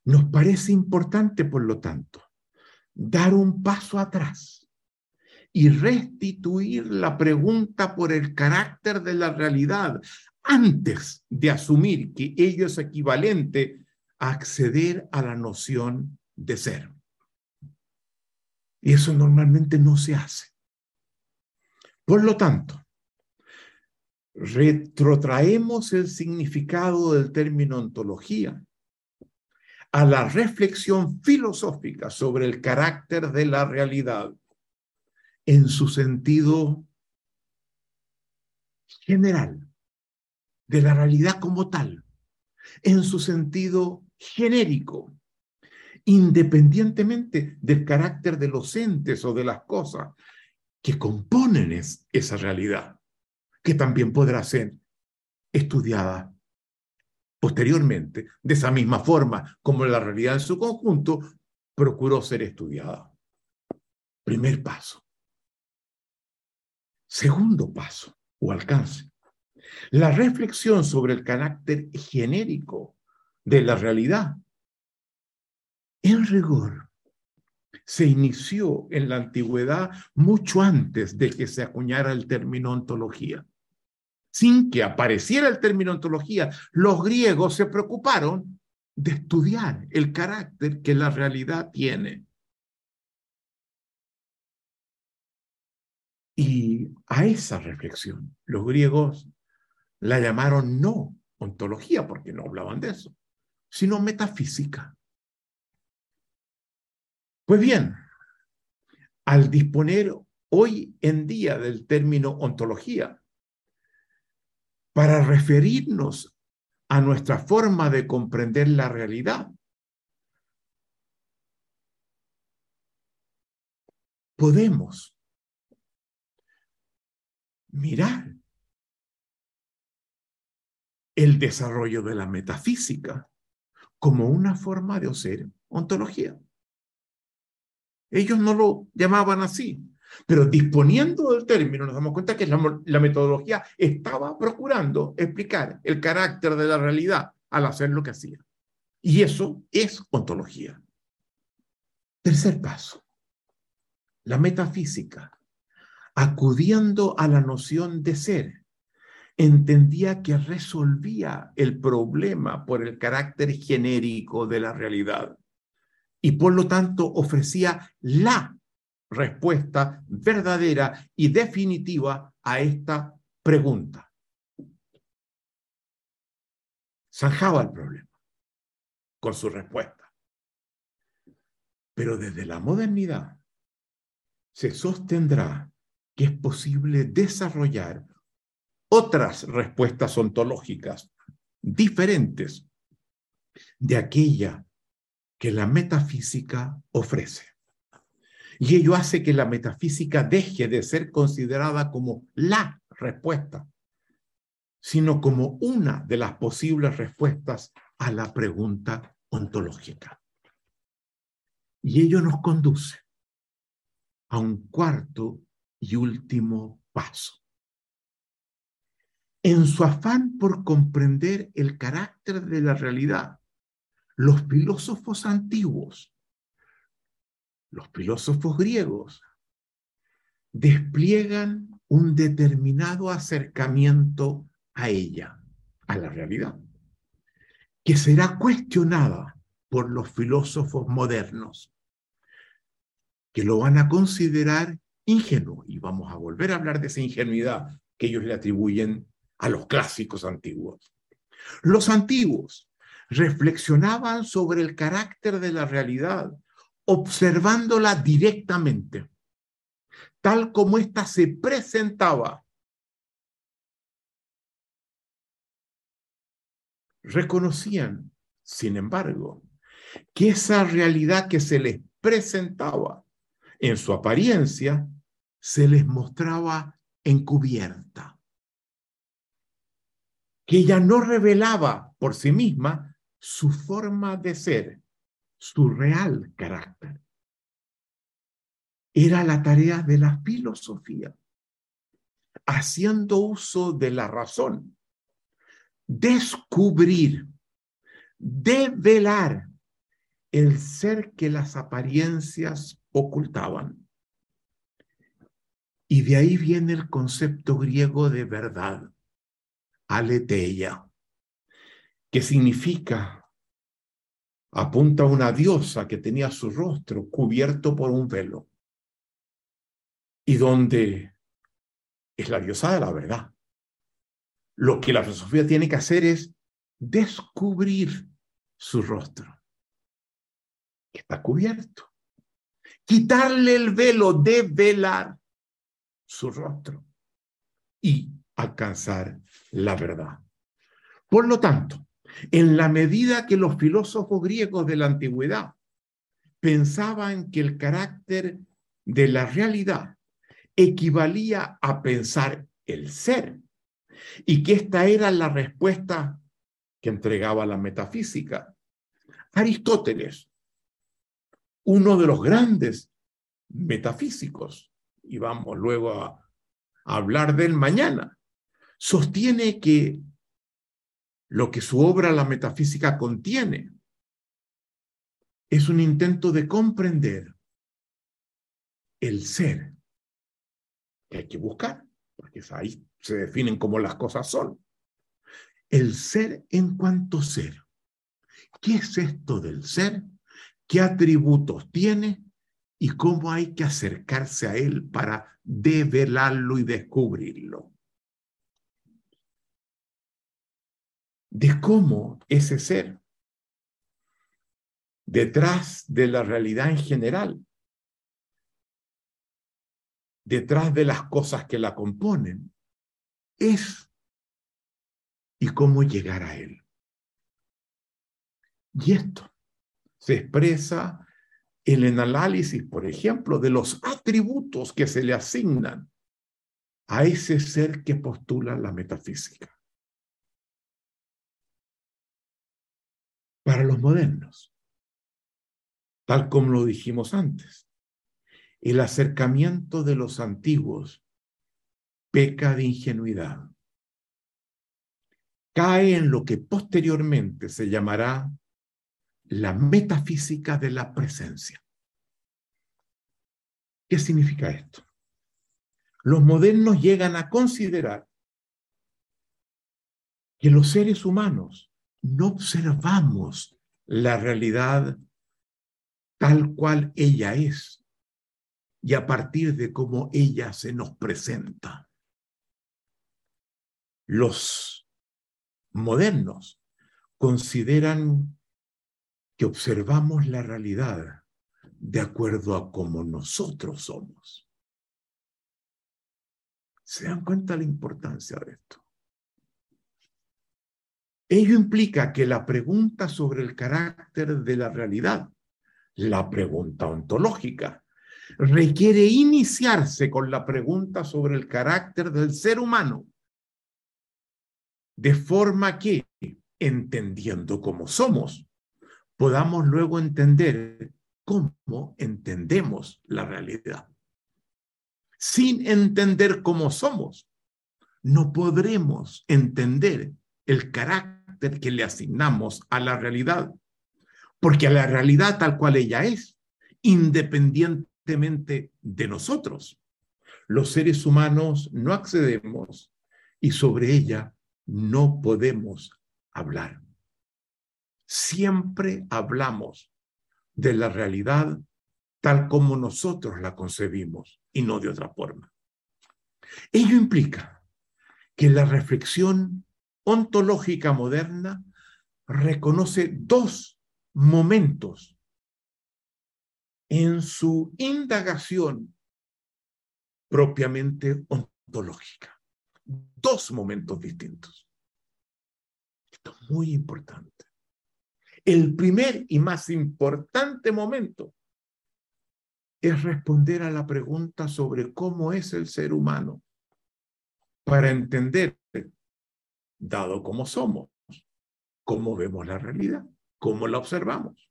Nos parece importante, por lo tanto, dar un paso atrás y restituir la pregunta por el carácter de la realidad antes de asumir que ello es equivalente a acceder a la noción de ser. Y eso normalmente no se hace. Por lo tanto, retrotraemos el significado del término ontología a la reflexión filosófica sobre el carácter de la realidad en su sentido general, de la realidad como tal, en su sentido genérico, independientemente del carácter de los entes o de las cosas que componen esa realidad, que también podrá ser estudiada posteriormente, de esa misma forma como la realidad en su conjunto procuró ser estudiada. Primer paso. Segundo paso o alcance. La reflexión sobre el carácter genérico de la realidad en rigor, se inició en la antigüedad mucho antes de que se acuñara el término ontología. Sin que apareciera el término ontología, los griegos se preocuparon de estudiar el carácter que la realidad tiene. Y a esa reflexión, los griegos la llamaron no ontología, porque no hablaban de eso, sino metafísica. Pues bien, al disponer hoy en día del término ontología, para referirnos a nuestra forma de comprender la realidad, podemos mirar el desarrollo de la metafísica como una forma de hacer ontología. Ellos no lo llamaban así, pero disponiendo del término nos damos cuenta que la, la, metodología estaba procurando explicar el carácter de la realidad al hacer lo que hacía. Y eso es ontología. Tercer paso, la metafísica, acudiendo a la noción de ser, entendía que resolvía el problema por el carácter genérico de la realidad y por lo tanto ofrecía la respuesta verdadera y definitiva a esta pregunta. Zanjaba el problema con su respuesta. Pero desde la modernidad se sostendrá que es posible desarrollar otras respuestas ontológicas diferentes de aquella que la metafísica ofrece. Y ello hace que la metafísica deje de ser considerada como la respuesta, sino como una de las posibles respuestas a la pregunta ontológica. Y ello nos conduce a un cuarto y último paso. En su afán por comprender el carácter de la realidad, los filósofos antiguos, los filósofos griegos, despliegan un determinado acercamiento a ella, a la realidad, que será cuestionada por los filósofos modernos, que lo van a considerar ingenuo. Y vamos a volver a hablar de esa ingenuidad que ellos le atribuyen a los clásicos antiguos. Los antiguos reflexionaban sobre el carácter de la realidad, observándola directamente, tal como ésta se presentaba. Reconocían, sin embargo, que esa realidad que se les presentaba en su apariencia se les mostraba encubierta, que ella no revelaba por sí misma su forma de ser, su real carácter. Era la tarea de la filosofía, haciendo uso de la razón, descubrir, develar el ser que las apariencias ocultaban. Y de ahí viene el concepto griego de verdad, aletheia, que significa, apunta a una diosa que tenía su rostro cubierto por un velo, y donde es la diosa de la verdad. Lo que la filosofía tiene que hacer es descubrir su rostro, que está cubierto, quitarle el velo, develar su rostro y alcanzar la verdad. Por lo tanto, en la medida que los filósofos griegos de la antigüedad pensaban que el carácter de la realidad equivalía a pensar el ser y que esta era la respuesta que entregaba la metafísica. Aristóteles, uno de los grandes metafísicos, y vamos luego a, hablar del mañana, sostiene que lo que su obra La metafísica contiene es un intento de comprender el ser que hay que buscar, porque ahí se definen como las cosas son. El ser en cuanto ser. ¿Qué es esto del ser? ¿Qué atributos tiene? y cómo hay que acercarse a él para develarlo y descubrirlo. De cómo ese ser, detrás de la realidad en general, detrás de las cosas que la componen, es y cómo llegar a él. Y esto se expresa en el análisis, por ejemplo, de los atributos que se le asignan a ese ser que postula la metafísica. Modernos, tal como lo dijimos antes, el acercamiento de los antiguos peca de ingenuidad. Cae en lo que posteriormente se llamará la metafísica de la presencia. ¿Qué significa esto? Los modernos llegan a considerar que los seres humanos no observamos la realidad tal cual ella es y a partir de cómo ella se nos presenta. Los modernos consideran que observamos la realidad de acuerdo a cómo nosotros somos. ¿Se dan cuenta la importancia de esto? Ello implica que la pregunta sobre el carácter de la realidad, la pregunta ontológica, requiere iniciarse con la pregunta sobre el carácter del ser humano, de forma que, entendiendo cómo somos, podamos luego entender cómo entendemos la realidad. Sin entender cómo somos, no podremos entender el carácter que le asignamos a la realidad, porque a la realidad tal cual ella es, independientemente de nosotros, los seres humanos no accedemos y sobre ella no podemos hablar. Siempre hablamos de la realidad tal como nosotros la concebimos y no de otra forma. Ello implica que la reflexión ontológica moderna reconoce dos momentos en su indagación propiamente ontológica. Dos momentos distintos. Esto es muy importante. El primer y más importante momento es responder a la pregunta sobre cómo es el ser humano para entender, dado cómo somos, cómo vemos la realidad, cómo la observamos.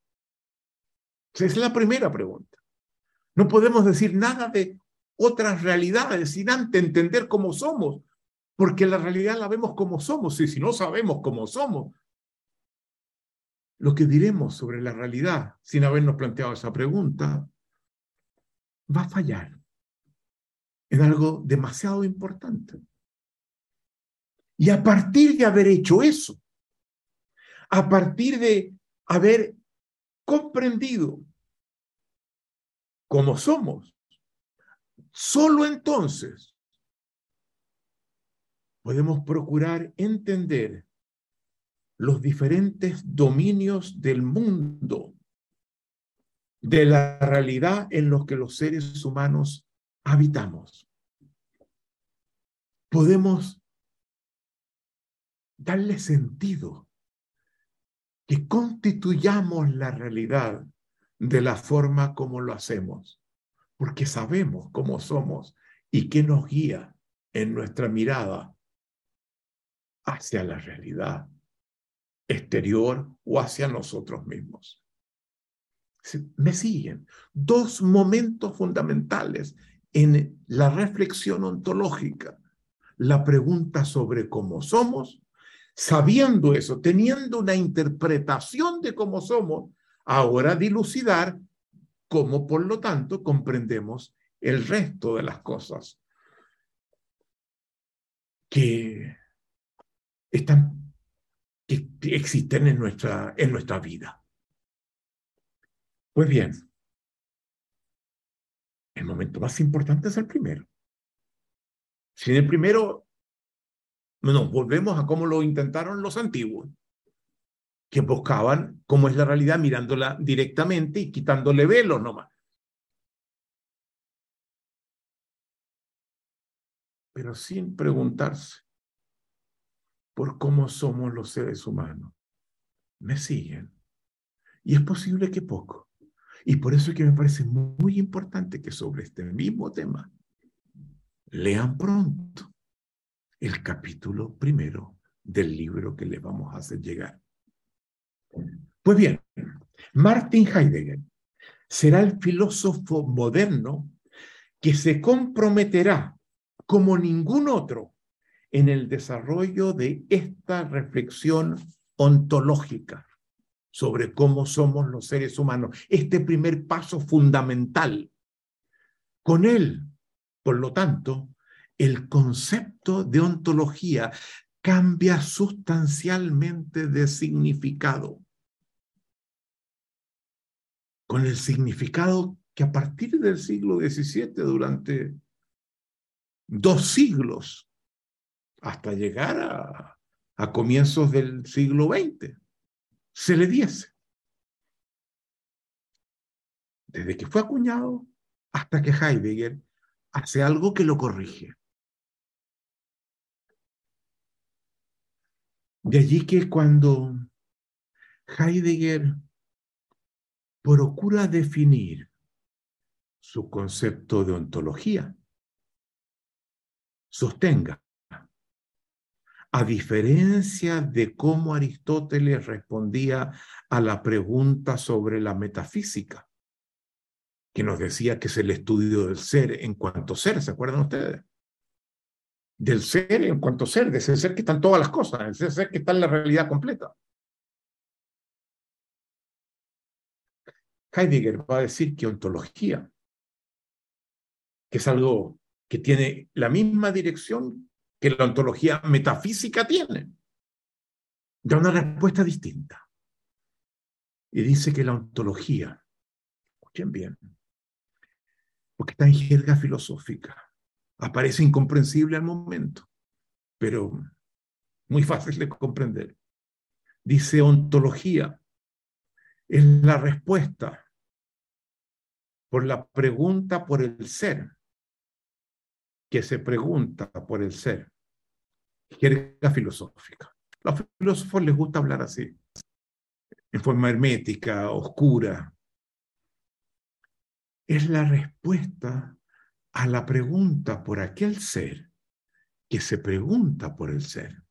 Esa es la primera pregunta. No podemos decir nada de otras realidades sin antes entender cómo somos, porque la realidad la vemos como somos, y si no sabemos cómo somos, lo que diremos sobre la realidad sin habernos planteado esa pregunta va a fallar en algo demasiado importante. Y a partir de haber hecho eso, a partir de haber comprendido cómo somos, solo entonces podemos procurar entender los diferentes dominios del mundo de la realidad en los que los seres humanos habitamos. Podemos darle sentido, que constituyamos la realidad de la forma como lo hacemos, porque sabemos cómo somos y qué nos guía en nuestra mirada hacia la realidad exterior o hacia nosotros mismos me siguen. Dos momentos fundamentales en la reflexión ontológica. La pregunta sobre cómo somos, sabiendo eso, teniendo una interpretación de cómo somos, ahora dilucidar cómo, por lo tanto, comprendemos el resto de las cosas que están que existen en nuestra, en nuestra vida. Pues bien, el momento más importante es el primero. Si el primero, nos volvemos a cómo lo intentaron los antiguos, que buscaban cómo es la realidad mirándola directamente y quitándole velos nomás. Pero sin preguntarse por cómo somos los seres humanos. Me siguen. Y es posible que poco. Y por eso es que me parece muy importante que sobre este mismo tema lean pronto el capítulo primero del libro que les vamos a hacer llegar. Pues bien, Martin Heidegger será el filósofo moderno que se comprometerá como ningún otro en el desarrollo de esta reflexión ontológica sobre cómo somos los seres humanos. Este primer paso fundamental. Con él, por lo tanto, el concepto de ontología cambia sustancialmente de significado. Con el significado que a partir del siglo XVII, durante dos siglos, hasta llegar a, a comienzos del siglo XX, se le diese. Desde que fue acuñado hasta que Heidegger hace algo que lo corrige. De allí que cuando Heidegger procura definir su concepto de ontología, sostenga, a diferencia de cómo Aristóteles respondía a la pregunta sobre la metafísica, que nos decía que es el estudio del ser en cuanto ser, ¿se acuerdan ustedes? Del ser en cuanto ser, de ese ser que están todas las cosas, de ese ser que está en la realidad completa. Heidegger va a decir que ontología, que es algo que tiene la misma dirección que la ontología metafísica tiene, da una respuesta distinta. Y dice que la ontología, escuchen bien, porque está en jerga filosófica, aparece incomprensible al momento, pero muy fácil de comprender. Dice ontología, es la respuesta por la pregunta por el ser, que se pregunta por el ser. Jerga filosófica. A los filósofos les gusta hablar así, en forma hermética, oscura. Es la respuesta a la pregunta por aquel ser que se pregunta por el ser.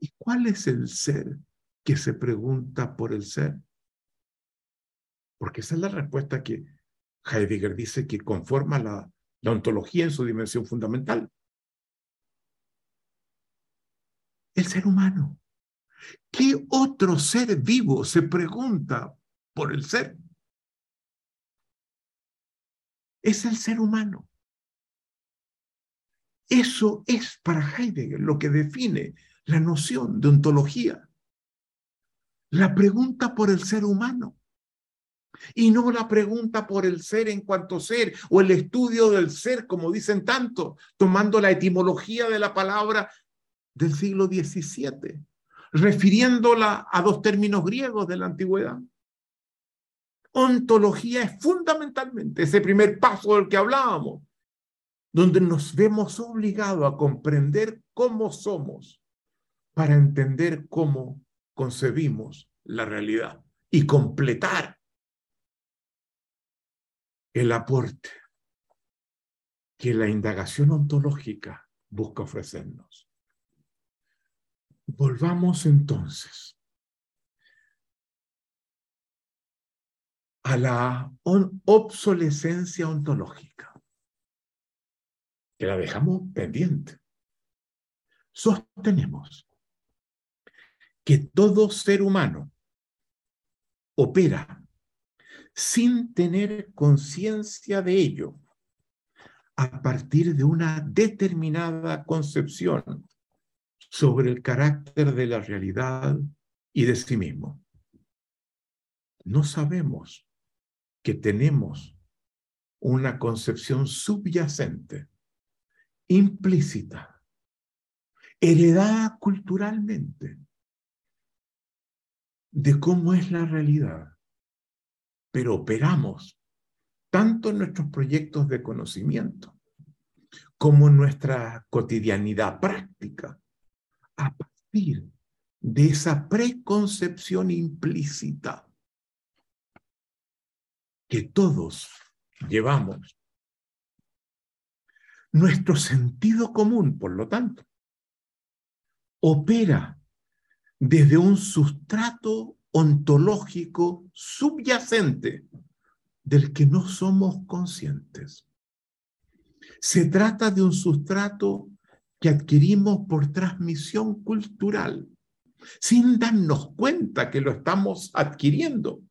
¿Y cuál es el ser que se pregunta por el ser? Porque esa es la respuesta que Heidegger dice que conforma la, la ontología en su dimensión fundamental. El ser humano. ¿Qué otro ser vivo se pregunta por el ser? Es el ser humano. Eso es para Heidegger lo que define la noción de ontología. La pregunta por el ser humano y no la pregunta por el ser en cuanto ser o el estudio del ser, como dicen tanto, tomando la etimología de la palabra del siglo XVII, refiriéndola a dos términos griegos de la antigüedad. Ontología es fundamentalmente ese primer paso del que hablábamos, donde nos vemos obligados a comprender cómo somos para entender cómo concebimos la realidad y completar el aporte que la indagación ontológica busca ofrecernos. Volvamos entonces a la obsolescencia ontológica, que la dejamos pendiente. Sostenemos que todo ser humano opera sin tener conciencia de ello, a partir de una determinada concepción sobre el carácter de la realidad y de sí mismo. No sabemos que tenemos una concepción subyacente, implícita, heredada culturalmente de cómo es la realidad. Pero operamos tanto en nuestros proyectos de conocimiento como en nuestra cotidianidad práctica a partir de esa preconcepción implícita que todos llevamos. Nuestro sentido común, por lo tanto, opera desde un sustrato ontológico subyacente del que no somos conscientes. Se trata de un sustrato que adquirimos por transmisión cultural, sin darnos cuenta que lo estamos adquiriendo,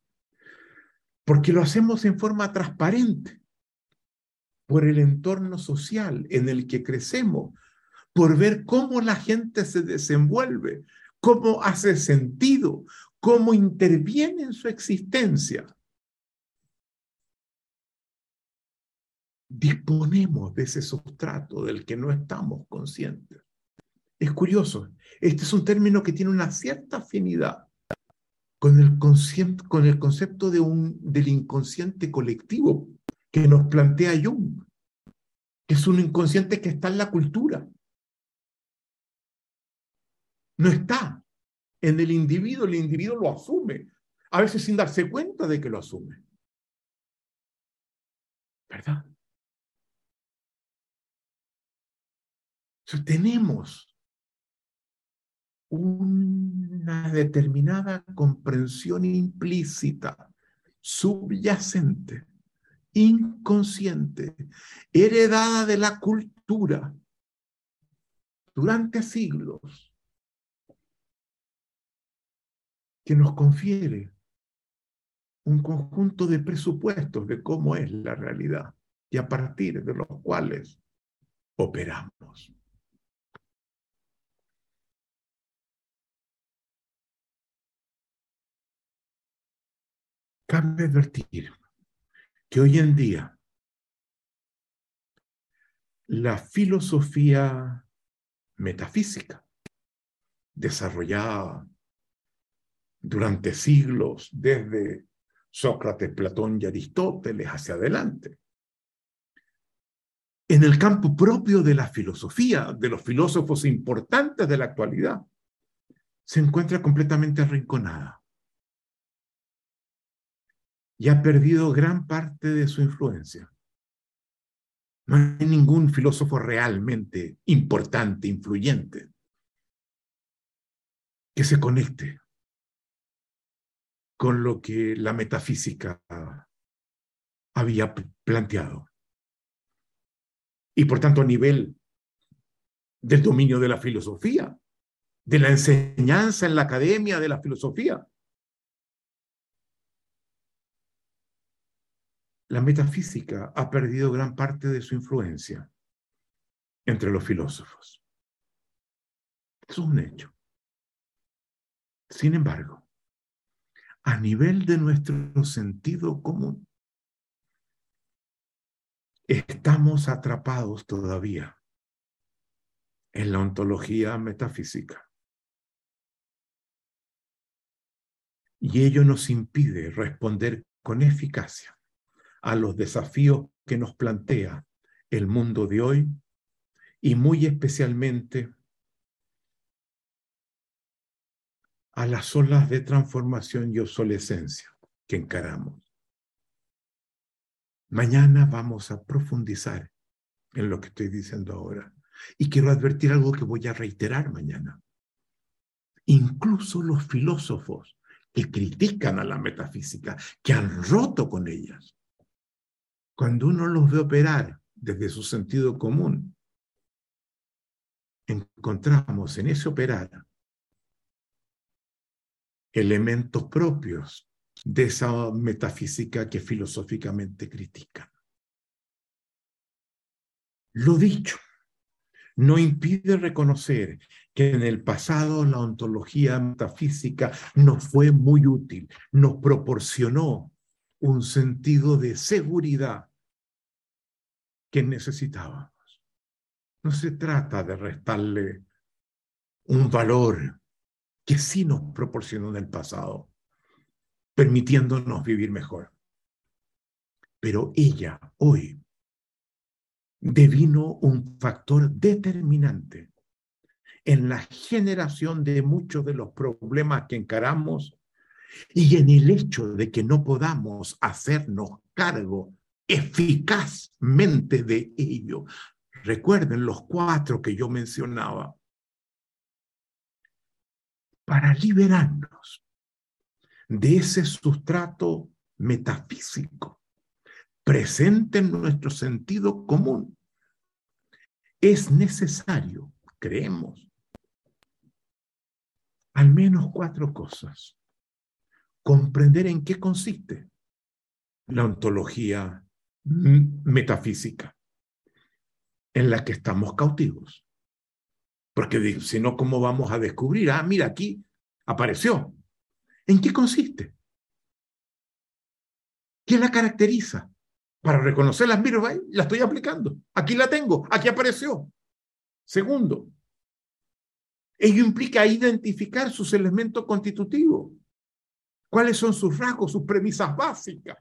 porque lo hacemos en forma transparente, por el entorno social en el que crecemos, por ver cómo la gente se desenvuelve, cómo hace sentido, cómo interviene en su existencia. Disponemos de ese sustrato del que no estamos conscientes. Es curioso, este es un término que tiene una cierta afinidad con el, con el concepto de un, del inconsciente colectivo que nos plantea Jung, que es un inconsciente que está en la cultura, No está en el individuo, el individuo lo asume, a veces sin darse cuenta de que lo asume. ¿Verdad? tenemos una determinada comprensión implícita, subyacente, inconsciente, heredada de la cultura durante siglos, que nos confiere un conjunto de presupuestos de cómo es la realidad y a partir de los cuales operamos. Cabe advertir que hoy en día la filosofía metafísica desarrollada durante siglos desde Sócrates, Platón y Aristóteles hacia adelante. En el campo propio de la filosofía, de los filósofos importantes de la actualidad, se encuentra completamente arrinconada y ha perdido gran parte de su influencia. No hay ningún filósofo realmente importante, influyente, que se conecte con lo que la metafísica había planteado. Y por tanto, a nivel del dominio de la filosofía, de la enseñanza en la academia de la filosofía, la metafísica ha perdido gran parte de su influencia entre los filósofos. Es un hecho. Sin embargo, a nivel de nuestro sentido común, estamos atrapados todavía en la ontología metafísica. Y ello nos impide responder con eficacia a los desafíos que nos plantea el mundo de hoy y muy especialmente a las olas de transformación y obsolescencia que encaramos. Mañana vamos a profundizar en lo que estoy diciendo ahora. Y quiero advertir algo que voy a reiterar mañana. Incluso los filósofos que critican a la metafísica, que han roto con ellas, cuando uno los ve operar desde su sentido común, encontramos en ese operar elementos propios de esa metafísica que filosóficamente critican. Lo dicho no impide reconocer que en el pasado la ontología metafísica nos fue muy útil, nos proporcionó un sentido de seguridad que necesitábamos. No se trata de restarle un valor que sí nos proporcionó en el pasado, permitiéndonos vivir mejor. Pero ella hoy devino un factor determinante en la generación de muchos de los problemas que encaramos y en el hecho de que no podamos hacernos cargo eficazmente de ello. Recuerden los cuatro que yo mencionaba. Para liberarnos de ese sustrato metafísico presente en nuestro sentido común, es necesario, creemos, al menos cuatro cosas. Comprender en qué consiste la ontología metafísica en la que estamos cautivos. Porque si no, ¿cómo vamos a descubrir? Ah, mira, aquí apareció. ¿En qué consiste? ¿Qué la caracteriza? Para reconocerlas, mira, la estoy aplicando. Aquí la tengo, aquí apareció. Segundo, ello implica identificar sus elementos constitutivos. ¿Cuáles son sus rasgos, sus premisas básicas?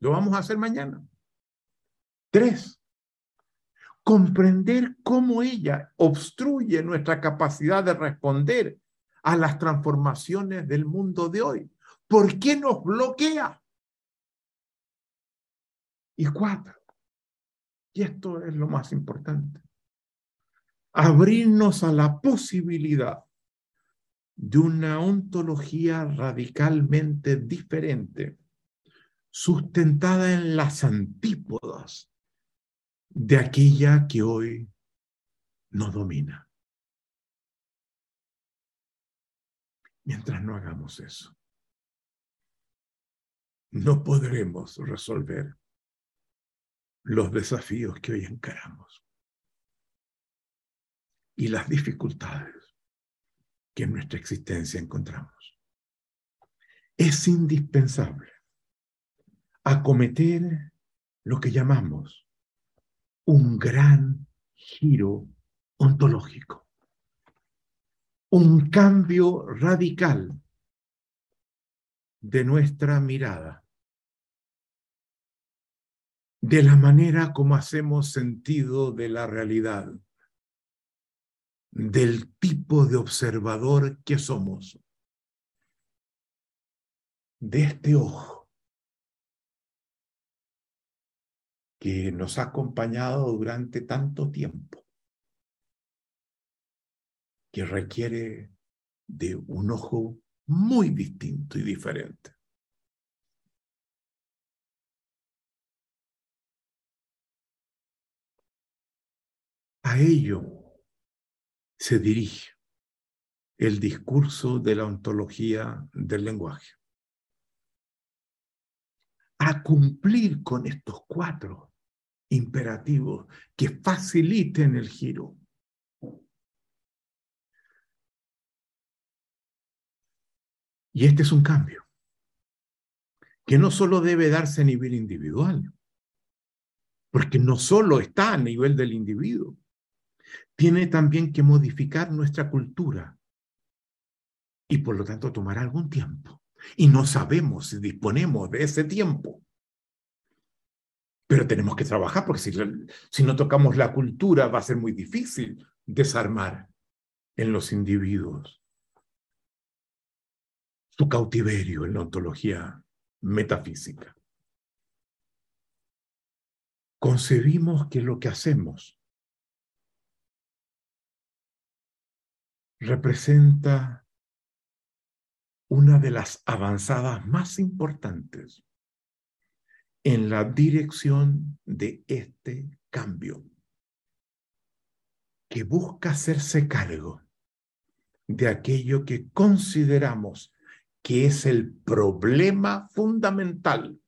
Lo vamos a hacer mañana. Tres, comprender cómo ella obstruye nuestra capacidad de responder a las transformaciones del mundo de hoy? ¿Por qué nos bloquea? Y cuatro, y esto es lo más importante, abrirnos a la posibilidad de una ontología radicalmente diferente, sustentada en las antípodas de aquella que hoy nos domina. Mientras no hagamos eso, no podremos resolver los desafíos que hoy encaramos y las dificultades que en nuestra existencia encontramos. Es indispensable acometer lo que llamamos un gran giro ontológico, un cambio radical de nuestra mirada de la manera como hacemos sentido de la realidad, del tipo de observador que somos, de este ojo que nos ha acompañado durante tanto tiempo, que requiere de un ojo muy distinto y diferente. A ello se dirige el discurso de la ontología del lenguaje. A cumplir con estos cuatro imperativos que faciliten el giro. Y este es un cambio que no solo debe darse a nivel individual, porque no solo está a nivel del individuo, tiene también que modificar nuestra cultura y por lo tanto tomar algún tiempo. Y no sabemos si disponemos de ese tiempo. Pero tenemos que trabajar porque si, si no tocamos la cultura va a ser muy difícil desarmar en los individuos su cautiverio en la ontología metafísica. Concebimos que lo que hacemos representa una de las avanzadas más importantes en la dirección de este cambio, que busca hacerse cargo de aquello que consideramos que es el problema fundamental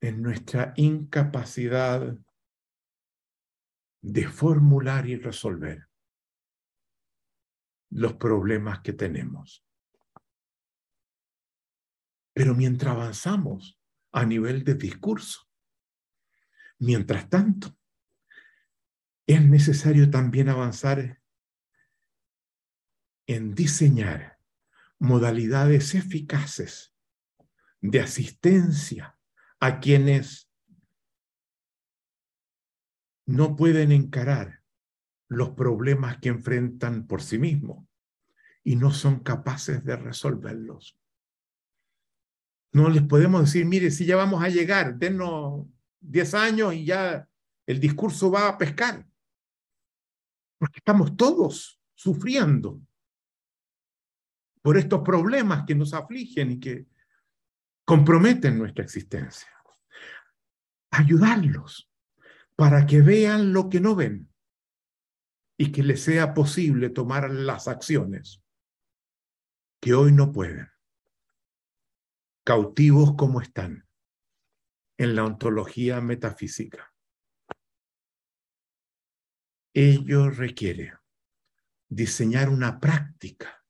en nuestra incapacidad de formular y resolver los problemas que tenemos. Pero mientras avanzamos a nivel de discurso, mientras tanto, es necesario también avanzar en diseñar modalidades eficaces de asistencia a quienes no pueden encarar los problemas que enfrentan por sí mismos y no son capaces de resolverlos. No les podemos decir, mire, si ya vamos a llegar, denos 10 años y ya el discurso va a pescar. Porque estamos todos sufriendo por estos problemas que nos afligen y que comprometen nuestra existencia. Ayudarlos para que vean lo que no ven y que les sea posible tomar las acciones que hoy no pueden, cautivos como están en la ontología metafísica. Ello requiere diseñar una práctica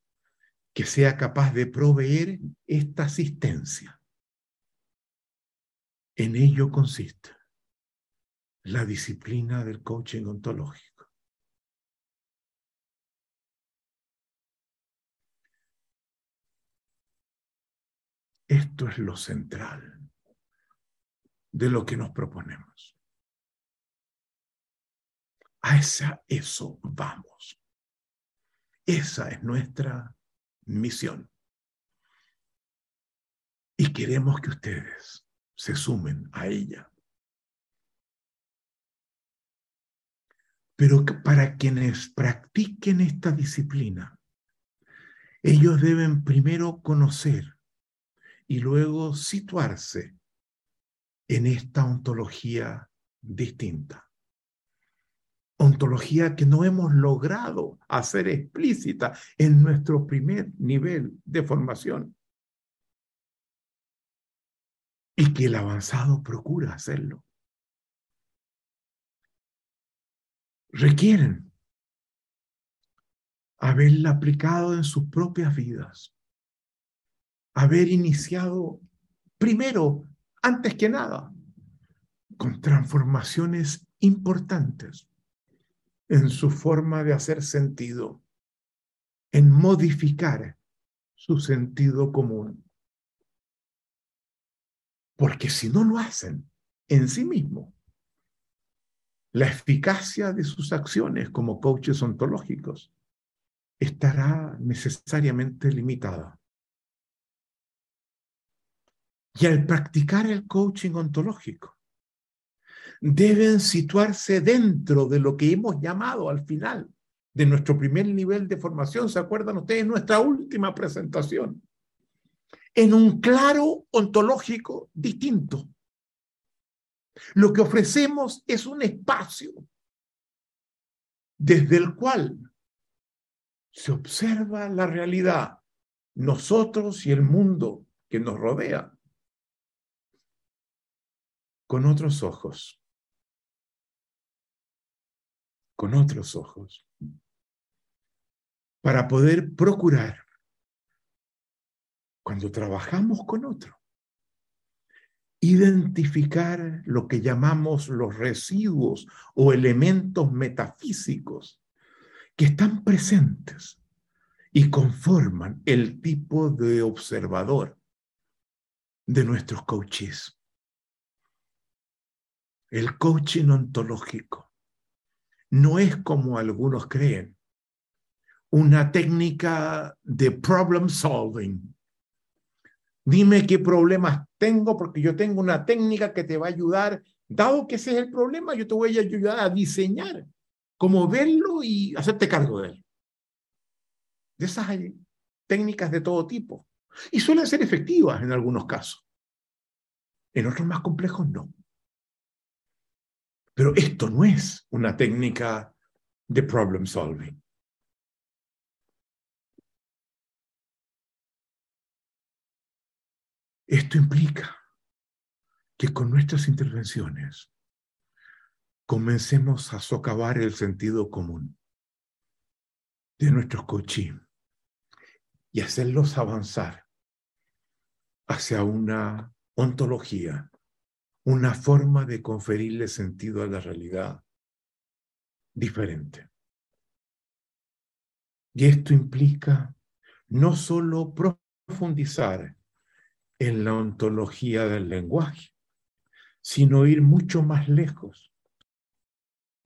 que sea capaz de proveer esta asistencia. En ello consiste la disciplina del coaching ontológico. Esto es lo central de lo que nos proponemos. A esa, eso vamos. Esa es nuestra misión. Y queremos que ustedes se sumen a ella. Pero para quienes practiquen esta disciplina, ellos deben primero conocer y luego situarse en esta ontología distinta. Ontología que no hemos logrado hacer explícita en nuestro primer nivel de formación. Y que el avanzado procura hacerlo. Requieren haberla aplicado en sus propias vidas, haber iniciado primero, antes que nada, con transformaciones importantes en su forma de hacer sentido, en modificar su sentido común. Porque si no lo hacen en sí mismo, la eficacia de sus acciones como coaches ontológicos estará necesariamente limitada. Y al practicar el coaching ontológico, deben situarse dentro de lo que hemos llamado al final de nuestro primer nivel de formación. ¿Se acuerdan ustedes? Nuestra última presentación. En un claro ontológico distinto. Lo que ofrecemos es un espacio desde el cual se observa la realidad, nosotros y el mundo que nos rodea, con otros ojos, con otros ojos, para poder procurar, cuando trabajamos con otro, identificar lo que llamamos los residuos o elementos metafísicos que están presentes y conforman el tipo de observador de nuestros coaches. El coaching ontológico no es como algunos creen, una técnica de problem solving. Dime qué problemas tengo porque yo tengo una técnica que te va a ayudar. Dado que ese es el problema, yo te voy a ayudar a diseñar como verlo y hacerte cargo de él. De esas hay técnicas de todo tipo. Y suelen ser efectivas en algunos casos. En otros más complejos no. Pero esto no es una técnica de problem solving. Esto implica que con nuestras intervenciones comencemos a socavar el sentido común de nuestros coaches y hacerlos avanzar hacia una ontología, una forma de conferirle sentido a la realidad diferente. Y esto implica no solo profundizar en la ontología del lenguaje, sino ir mucho más lejos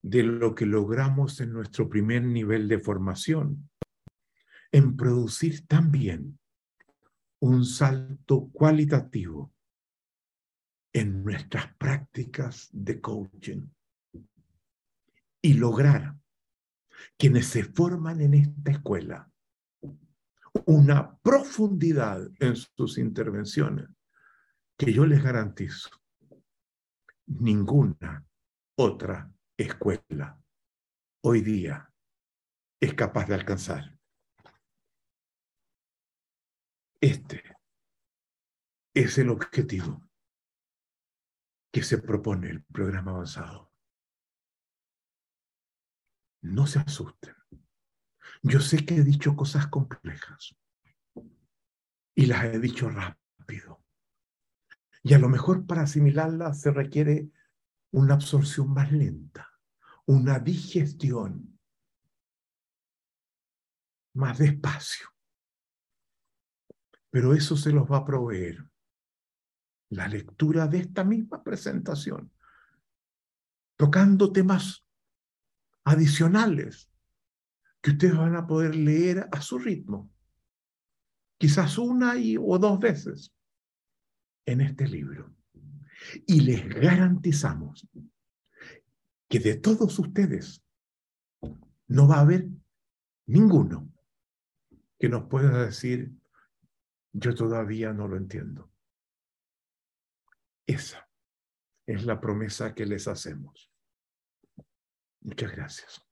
de lo que logramos en nuestro primer nivel de formación, en producir también un salto cualitativo en nuestras prácticas de coaching y lograr quienes se forman en esta escuela una profundidad en sus intervenciones que yo les garantizo ninguna otra escuela hoy día es capaz de alcanzar. Este es el objetivo que se propone el programa avanzado. No se asusten. Yo sé que he dicho cosas complejas y las he dicho rápido. Y a lo mejor para asimilarlas se requiere una absorción más lenta una digestión más despacio. Pero eso se los va a proveer la lectura de esta misma presentación, tocando temas adicionales que ustedes van a poder leer a su ritmo, quizás una y, o dos veces en este libro. Y les garantizamos que de todos ustedes no va a haber ninguno que nos pueda decir, yo todavía no lo entiendo. Esa es la promesa que les hacemos. Muchas gracias.